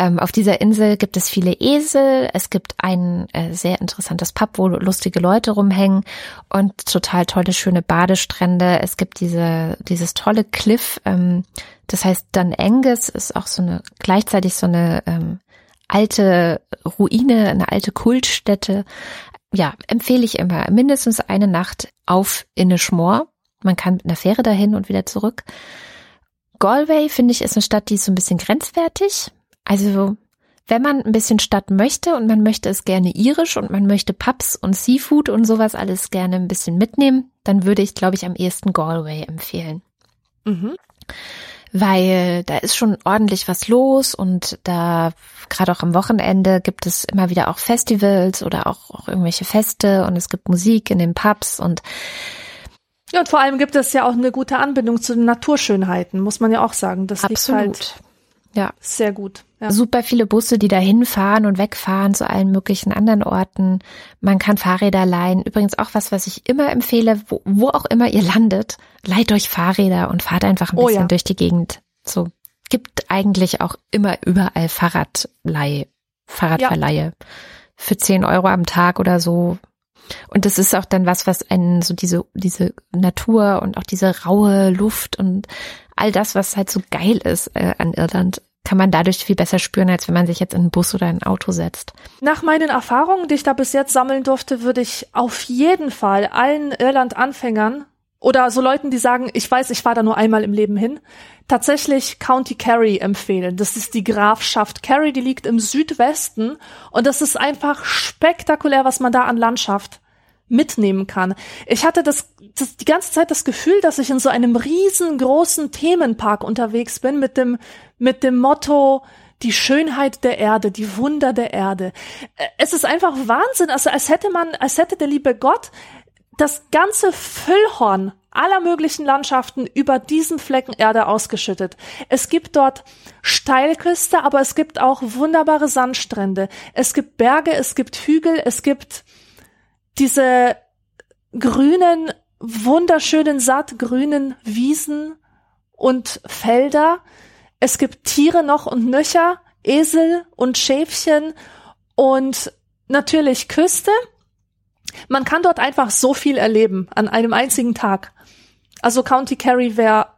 Ähm, auf dieser Insel gibt es viele Esel. Es gibt ein äh, sehr interessantes Pub, wo lustige Leute rumhängen und total tolle, schöne Badestrände. Es gibt diese, dieses tolle Cliff, ähm, das heißt dann Angus ist auch so eine, gleichzeitig so eine, ähm, alte Ruine, eine alte Kultstätte. Ja, empfehle ich immer. Mindestens eine Nacht auf Inishmore man kann mit einer Fähre dahin und wieder zurück. Galway, finde ich, ist eine Stadt, die ist so ein bisschen grenzwertig. Also, wenn man ein bisschen Stadt möchte und man möchte es gerne irisch und man möchte Pubs und Seafood und sowas alles gerne ein bisschen mitnehmen, dann würde ich, glaube ich, am ehesten Galway empfehlen. Mhm. Weil da ist schon ordentlich was los und da gerade auch am Wochenende gibt es immer wieder auch Festivals oder auch, auch irgendwelche Feste und es gibt Musik in den Pubs und ja, und vor allem gibt es ja auch eine gute Anbindung zu den Naturschönheiten, muss man ja auch sagen. Das Absolut. Halt ja. Sehr gut. Ja. Super viele Busse, die da hinfahren und wegfahren zu allen möglichen anderen Orten. Man kann Fahrräder leihen. Übrigens auch was, was ich immer empfehle, wo, wo auch immer ihr landet, leiht euch Fahrräder und fahrt einfach ein bisschen oh ja. durch die Gegend. So gibt eigentlich auch immer überall Fahrradleihe, Fahrradverleihe. Ja. Für zehn Euro am Tag oder so und das ist auch dann was, was einen so diese, diese Natur und auch diese raue Luft und all das, was halt so geil ist äh, an Irland, kann man dadurch viel besser spüren, als wenn man sich jetzt in einen Bus oder ein Auto setzt. Nach meinen Erfahrungen, die ich da bis jetzt sammeln durfte, würde ich auf jeden Fall allen Irland-Anfängern oder so Leuten, die sagen, ich weiß, ich war da nur einmal im Leben hin, tatsächlich County Kerry empfehlen. Das ist die Grafschaft Kerry, die liegt im Südwesten und das ist einfach spektakulär, was man da an Landschaft mitnehmen kann. Ich hatte das, das die ganze Zeit das Gefühl, dass ich in so einem riesengroßen Themenpark unterwegs bin mit dem mit dem Motto die Schönheit der Erde, die Wunder der Erde. Es ist einfach Wahnsinn, also als hätte man, als hätte der liebe Gott das ganze Füllhorn aller möglichen Landschaften über diesen Flecken Erde ausgeschüttet. Es gibt dort Steilküste, aber es gibt auch wunderbare Sandstrände. Es gibt Berge, es gibt Hügel, es gibt diese grünen, wunderschönen, sattgrünen Wiesen und Felder. Es gibt Tiere noch und nöcher, Esel und Schäfchen und natürlich Küste. Man kann dort einfach so viel erleben an einem einzigen Tag. Also County Kerry wäre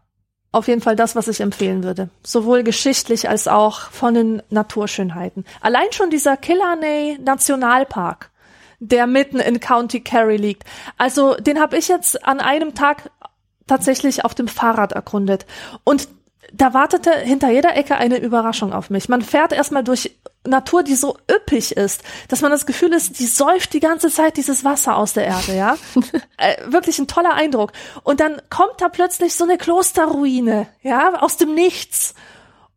auf jeden Fall das, was ich empfehlen würde. Sowohl geschichtlich als auch von den Naturschönheiten. Allein schon dieser Killarney Nationalpark, der mitten in County Kerry liegt. Also den habe ich jetzt an einem Tag tatsächlich auf dem Fahrrad erkundet. Und da wartete hinter jeder Ecke eine Überraschung auf mich. Man fährt erstmal durch Natur, die so üppig ist, dass man das Gefühl ist, die säuft die ganze Zeit dieses Wasser aus der Erde, ja. äh, wirklich ein toller Eindruck. Und dann kommt da plötzlich so eine Klosterruine, ja, aus dem Nichts.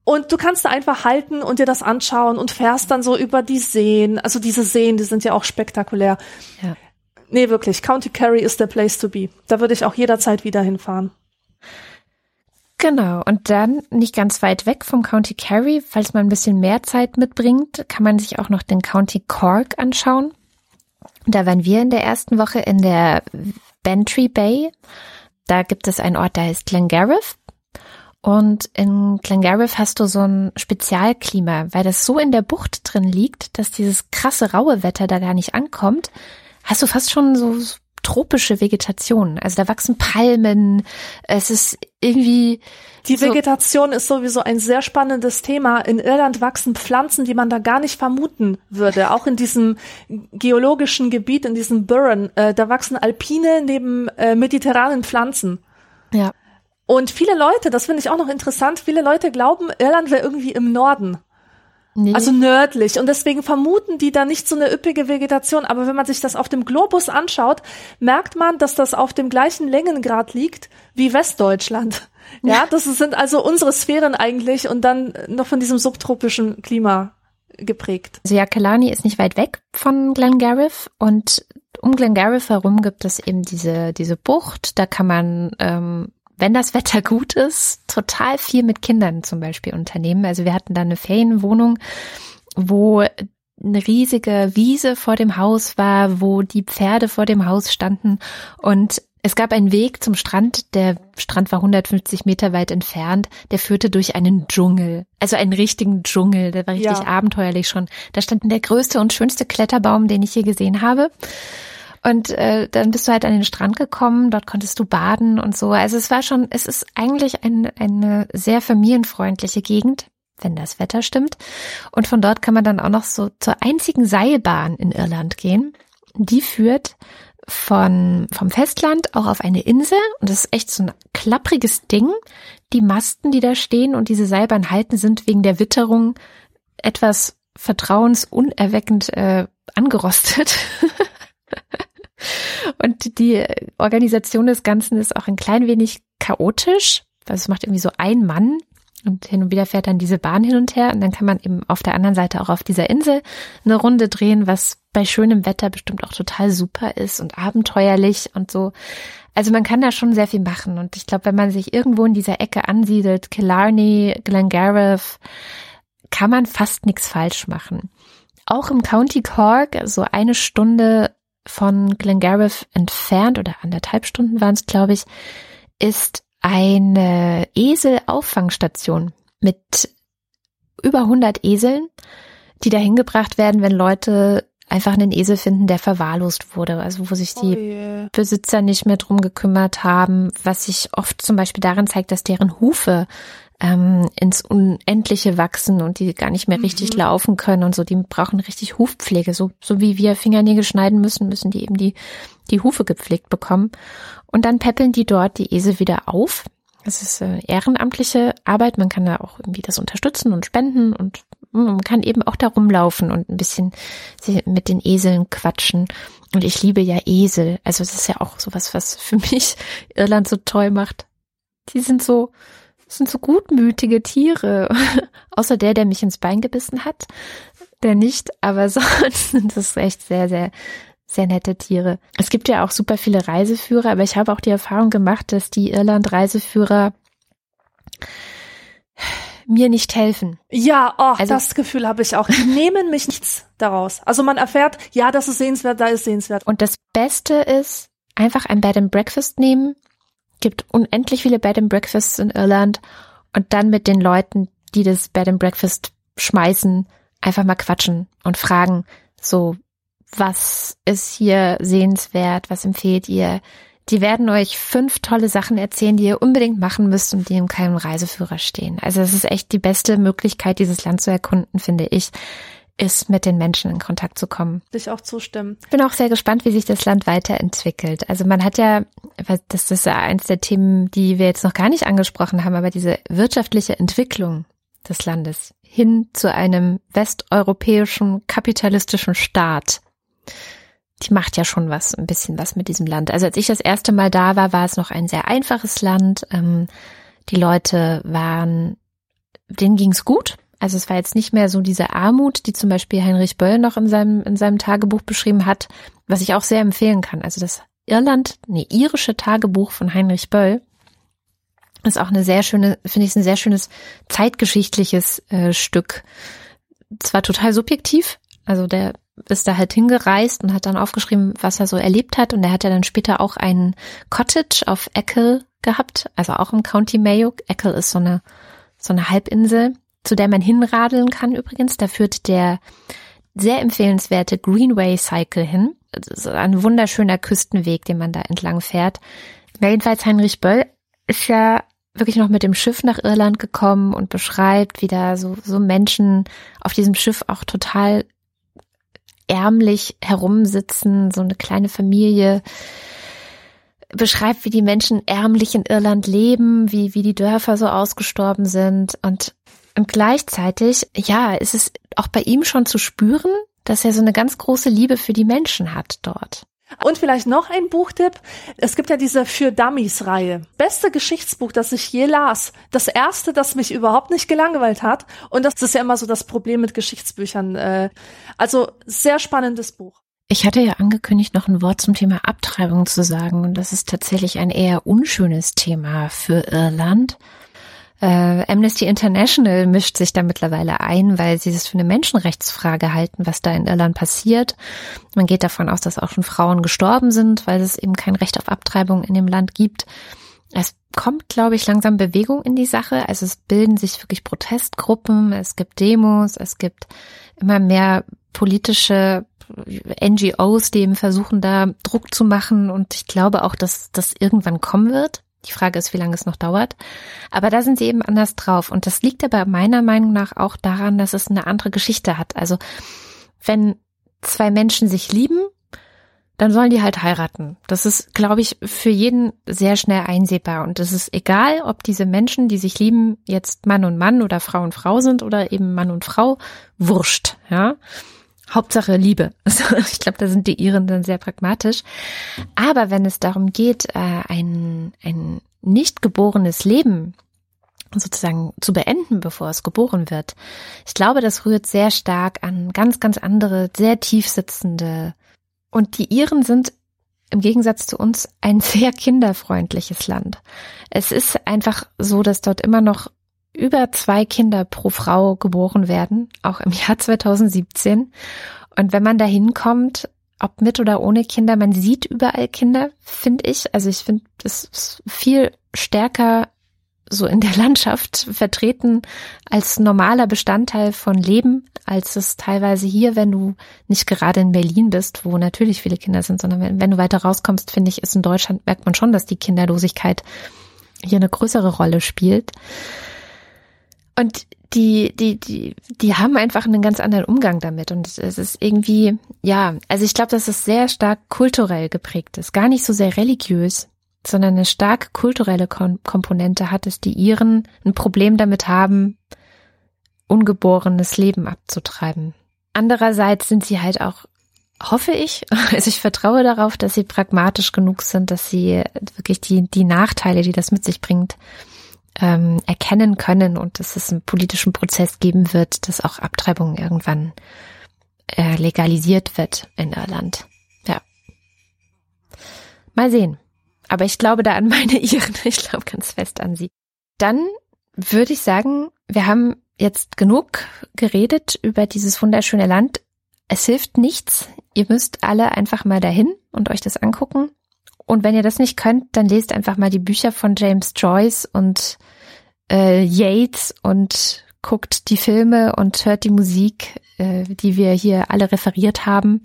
Und du kannst da einfach halten und dir das anschauen und fährst dann so über die Seen. Also diese Seen, die sind ja auch spektakulär. Ja. Nee, wirklich. County Kerry ist der place to be. Da würde ich auch jederzeit wieder hinfahren. Genau, und dann nicht ganz weit weg vom County Kerry, falls man ein bisschen mehr Zeit mitbringt, kann man sich auch noch den County Cork anschauen. Da waren wir in der ersten Woche in der Bantry Bay. Da gibt es einen Ort, der heißt Glengariff. Und in Glengariff hast du so ein Spezialklima, weil das so in der Bucht drin liegt, dass dieses krasse raue Wetter da gar nicht ankommt. Hast du fast schon so subtropische Vegetation. Also da wachsen Palmen. Es ist irgendwie die Vegetation so ist sowieso ein sehr spannendes Thema. In Irland wachsen Pflanzen, die man da gar nicht vermuten würde. Auch in diesem geologischen Gebiet, in diesem Burren, äh, da wachsen Alpine neben äh, mediterranen Pflanzen. Ja. Und viele Leute, das finde ich auch noch interessant, viele Leute glauben, Irland wäre irgendwie im Norden. Nee. Also nördlich. Und deswegen vermuten die da nicht so eine üppige Vegetation. Aber wenn man sich das auf dem Globus anschaut, merkt man, dass das auf dem gleichen Längengrad liegt wie Westdeutschland. Ja, das sind also unsere Sphären eigentlich und dann noch von diesem subtropischen Klima geprägt. Also ja, Killarney ist nicht weit weg von Glengarriff und um Glengarriff herum gibt es eben diese, diese Bucht. Da kann man ähm, wenn das Wetter gut ist, total viel mit Kindern zum Beispiel unternehmen. Also wir hatten da eine Ferienwohnung, wo eine riesige Wiese vor dem Haus war, wo die Pferde vor dem Haus standen und es gab einen Weg zum Strand, der Strand war 150 Meter weit entfernt, der führte durch einen Dschungel, also einen richtigen Dschungel, der war richtig ja. abenteuerlich schon. Da stand der größte und schönste Kletterbaum, den ich je gesehen habe. Und äh, dann bist du halt an den Strand gekommen, dort konntest du baden und so. Also es war schon, es ist eigentlich ein, eine sehr familienfreundliche Gegend, wenn das Wetter stimmt. Und von dort kann man dann auch noch so zur einzigen Seilbahn in Irland gehen. Die führt von, vom Festland auch auf eine Insel und das ist echt so ein klappriges Ding. Die Masten, die da stehen und diese Seilbahn halten, sind wegen der Witterung etwas vertrauensunerweckend äh, angerostet. Und die Organisation des Ganzen ist auch ein klein wenig chaotisch. Also es macht irgendwie so ein Mann und hin und wieder fährt dann diese Bahn hin und her und dann kann man eben auf der anderen Seite auch auf dieser Insel eine Runde drehen, was bei schönem Wetter bestimmt auch total super ist und abenteuerlich und so. Also man kann da schon sehr viel machen und ich glaube, wenn man sich irgendwo in dieser Ecke ansiedelt, Killarney, Glengariff, kann man fast nichts falsch machen. Auch im County Cork, so eine Stunde von Glengariff entfernt oder anderthalb Stunden waren es, glaube ich, ist eine Eselauffangstation mit über 100 Eseln, die dahin gebracht werden, wenn Leute einfach einen Esel finden, der verwahrlost wurde, also wo sich die oh Besitzer nicht mehr drum gekümmert haben, was sich oft zum Beispiel darin zeigt, dass deren Hufe ähm, ins Unendliche wachsen und die gar nicht mehr richtig mhm. laufen können und so. Die brauchen richtig Hufpflege. So, so wie wir Fingernägel schneiden müssen, müssen die eben die, die Hufe gepflegt bekommen. Und dann peppeln die dort die Esel wieder auf. Es ist äh, ehrenamtliche Arbeit. Man kann da auch irgendwie das unterstützen und spenden und hm, man kann eben auch da rumlaufen und ein bisschen mit den Eseln quatschen. Und ich liebe ja Esel. Also es ist ja auch sowas, was für mich Irland so toll macht. Die sind so, das sind so gutmütige Tiere. Außer der, der mich ins Bein gebissen hat. Der nicht, aber sonst sind das echt sehr, sehr, sehr nette Tiere. Es gibt ja auch super viele Reiseführer, aber ich habe auch die Erfahrung gemacht, dass die Irland-Reiseführer mir nicht helfen. Ja, oh, also, das Gefühl habe ich auch. Die nehmen mich nichts daraus. Also man erfährt, ja, das ist sehenswert, da ist sehenswert. Und das Beste ist, einfach ein Bed and Breakfast nehmen, gibt unendlich viele Bed and Breakfasts in Irland und dann mit den Leuten, die das Bed and Breakfast schmeißen, einfach mal quatschen und fragen, so, was ist hier sehenswert, was empfehlt ihr? Die werden euch fünf tolle Sachen erzählen, die ihr unbedingt machen müsst und die in keinem Reiseführer stehen. Also es ist echt die beste Möglichkeit, dieses Land zu erkunden, finde ich ist, mit den Menschen in Kontakt zu kommen. Ich auch zustimmen. Bin auch sehr gespannt, wie sich das Land weiterentwickelt. Also man hat ja, das ist ja eins der Themen, die wir jetzt noch gar nicht angesprochen haben, aber diese wirtschaftliche Entwicklung des Landes hin zu einem westeuropäischen kapitalistischen Staat. Die macht ja schon was, ein bisschen was mit diesem Land. Also als ich das erste Mal da war, war es noch ein sehr einfaches Land. Ähm, die Leute waren, denen ging's gut. Also es war jetzt nicht mehr so diese Armut, die zum Beispiel Heinrich Böll noch in seinem, in seinem Tagebuch beschrieben hat, was ich auch sehr empfehlen kann. Also das Irland, nee, irische Tagebuch von Heinrich Böll ist auch eine sehr schöne, finde ich, ein sehr schönes zeitgeschichtliches äh, Stück. Zwar total subjektiv, also der ist da halt hingereist und hat dann aufgeschrieben, was er so erlebt hat. Und er hat ja dann später auch ein Cottage auf Eckle gehabt, also auch im County Mayo. Eckle ist so eine, so eine Halbinsel zu der man hinradeln kann übrigens. Da führt der sehr empfehlenswerte Greenway Cycle hin. so ein wunderschöner Küstenweg, den man da entlang fährt. Jedenfalls Heinrich Böll ist ja wirklich noch mit dem Schiff nach Irland gekommen und beschreibt, wie da so, so Menschen auf diesem Schiff auch total ärmlich herumsitzen, so eine kleine Familie, beschreibt, wie die Menschen ärmlich in Irland leben, wie, wie die Dörfer so ausgestorben sind und, und gleichzeitig, ja, ist es auch bei ihm schon zu spüren, dass er so eine ganz große Liebe für die Menschen hat dort. Und vielleicht noch ein Buchtipp. Es gibt ja diese Für Dummies Reihe. Beste Geschichtsbuch, das ich je las. Das erste, das mich überhaupt nicht gelangweilt hat. Und das ist ja immer so das Problem mit Geschichtsbüchern. Äh, also sehr spannendes Buch. Ich hatte ja angekündigt, noch ein Wort zum Thema Abtreibung zu sagen. Und das ist tatsächlich ein eher unschönes Thema für Irland. Äh, Amnesty International mischt sich da mittlerweile ein, weil sie es für eine Menschenrechtsfrage halten, was da in Irland passiert. Man geht davon aus, dass auch schon Frauen gestorben sind, weil es eben kein Recht auf Abtreibung in dem Land gibt. Es kommt, glaube ich, langsam Bewegung in die Sache. Also es bilden sich wirklich Protestgruppen, es gibt Demos, es gibt immer mehr politische NGOs, die eben versuchen, da Druck zu machen. Und ich glaube auch, dass das irgendwann kommen wird. Die Frage ist, wie lange es noch dauert. Aber da sind sie eben anders drauf. Und das liegt aber meiner Meinung nach auch daran, dass es eine andere Geschichte hat. Also wenn zwei Menschen sich lieben, dann sollen die halt heiraten. Das ist, glaube ich, für jeden sehr schnell einsehbar. Und es ist egal, ob diese Menschen, die sich lieben, jetzt Mann und Mann oder Frau und Frau sind oder eben Mann und Frau, wurscht, ja. Hauptsache Liebe. ich glaube, da sind die Iren dann sehr pragmatisch. Aber wenn es darum geht, äh, ein, ein nicht geborenes Leben sozusagen zu beenden, bevor es geboren wird, ich glaube, das rührt sehr stark an ganz, ganz andere, sehr tief sitzende. Und die Iren sind im Gegensatz zu uns ein sehr kinderfreundliches Land. Es ist einfach so, dass dort immer noch über zwei Kinder pro Frau geboren werden, auch im Jahr 2017. Und wenn man da hinkommt, ob mit oder ohne Kinder, man sieht überall Kinder, finde ich. Also ich finde, das ist viel stärker so in der Landschaft vertreten als normaler Bestandteil von Leben, als es teilweise hier, wenn du nicht gerade in Berlin bist, wo natürlich viele Kinder sind, sondern wenn, wenn du weiter rauskommst, finde ich, ist in Deutschland, merkt man schon, dass die Kinderlosigkeit hier eine größere Rolle spielt. Und die, die, die, die haben einfach einen ganz anderen Umgang damit. Und es ist irgendwie, ja, also ich glaube, dass es sehr stark kulturell geprägt ist. Gar nicht so sehr religiös, sondern eine stark kulturelle Kom Komponente hat, dass die Iren ein Problem damit haben, ungeborenes Leben abzutreiben. Andererseits sind sie halt auch, hoffe ich, also ich vertraue darauf, dass sie pragmatisch genug sind, dass sie wirklich die, die Nachteile, die das mit sich bringt, ähm, erkennen können und dass es einen politischen Prozess geben wird, dass auch Abtreibung irgendwann äh, legalisiert wird in Irland. Ja. Mal sehen. Aber ich glaube da an meine Iren. Ich glaube ganz fest an sie. Dann würde ich sagen, wir haben jetzt genug geredet über dieses wunderschöne Land. Es hilft nichts. Ihr müsst alle einfach mal dahin und euch das angucken. Und wenn ihr das nicht könnt, dann lest einfach mal die Bücher von James Joyce und äh, Yates und guckt die Filme und hört die Musik, äh, die wir hier alle referiert haben.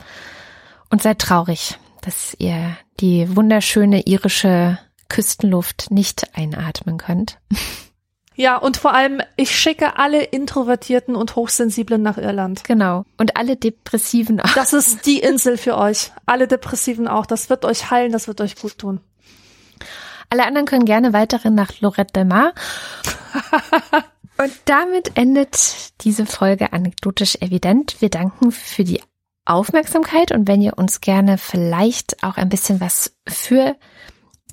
Und seid traurig, dass ihr die wunderschöne irische Küstenluft nicht einatmen könnt. Ja, und vor allem, ich schicke alle Introvertierten und Hochsensiblen nach Irland. Genau. Und alle Depressiven auch. Das ist die Insel für euch. Alle Depressiven auch. Das wird euch heilen, das wird euch gut tun. Alle anderen können gerne weiterhin nach Lorette Del Mar. Und damit endet diese Folge anekdotisch evident. Wir danken für die Aufmerksamkeit und wenn ihr uns gerne vielleicht auch ein bisschen was für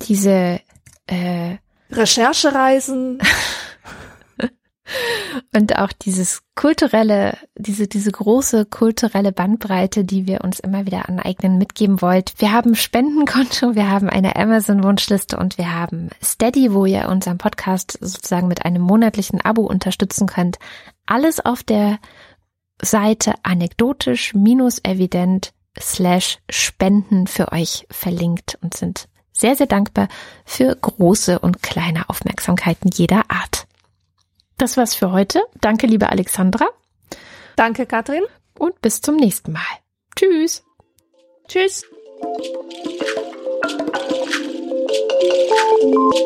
diese äh, Recherchereisen und auch dieses kulturelle, diese, diese große kulturelle Bandbreite, die wir uns immer wieder aneignen, mitgeben wollt. Wir haben Spendenkonto, wir haben eine Amazon-Wunschliste und wir haben Steady, wo ihr unseren Podcast sozusagen mit einem monatlichen Abo unterstützen könnt. Alles auf der Seite anekdotisch-evident slash Spenden für euch verlinkt und sind sehr, sehr dankbar für große und kleine Aufmerksamkeiten jeder Art. Das war's für heute. Danke, liebe Alexandra. Danke, Katrin. Und bis zum nächsten Mal. Tschüss. Tschüss. Thank you.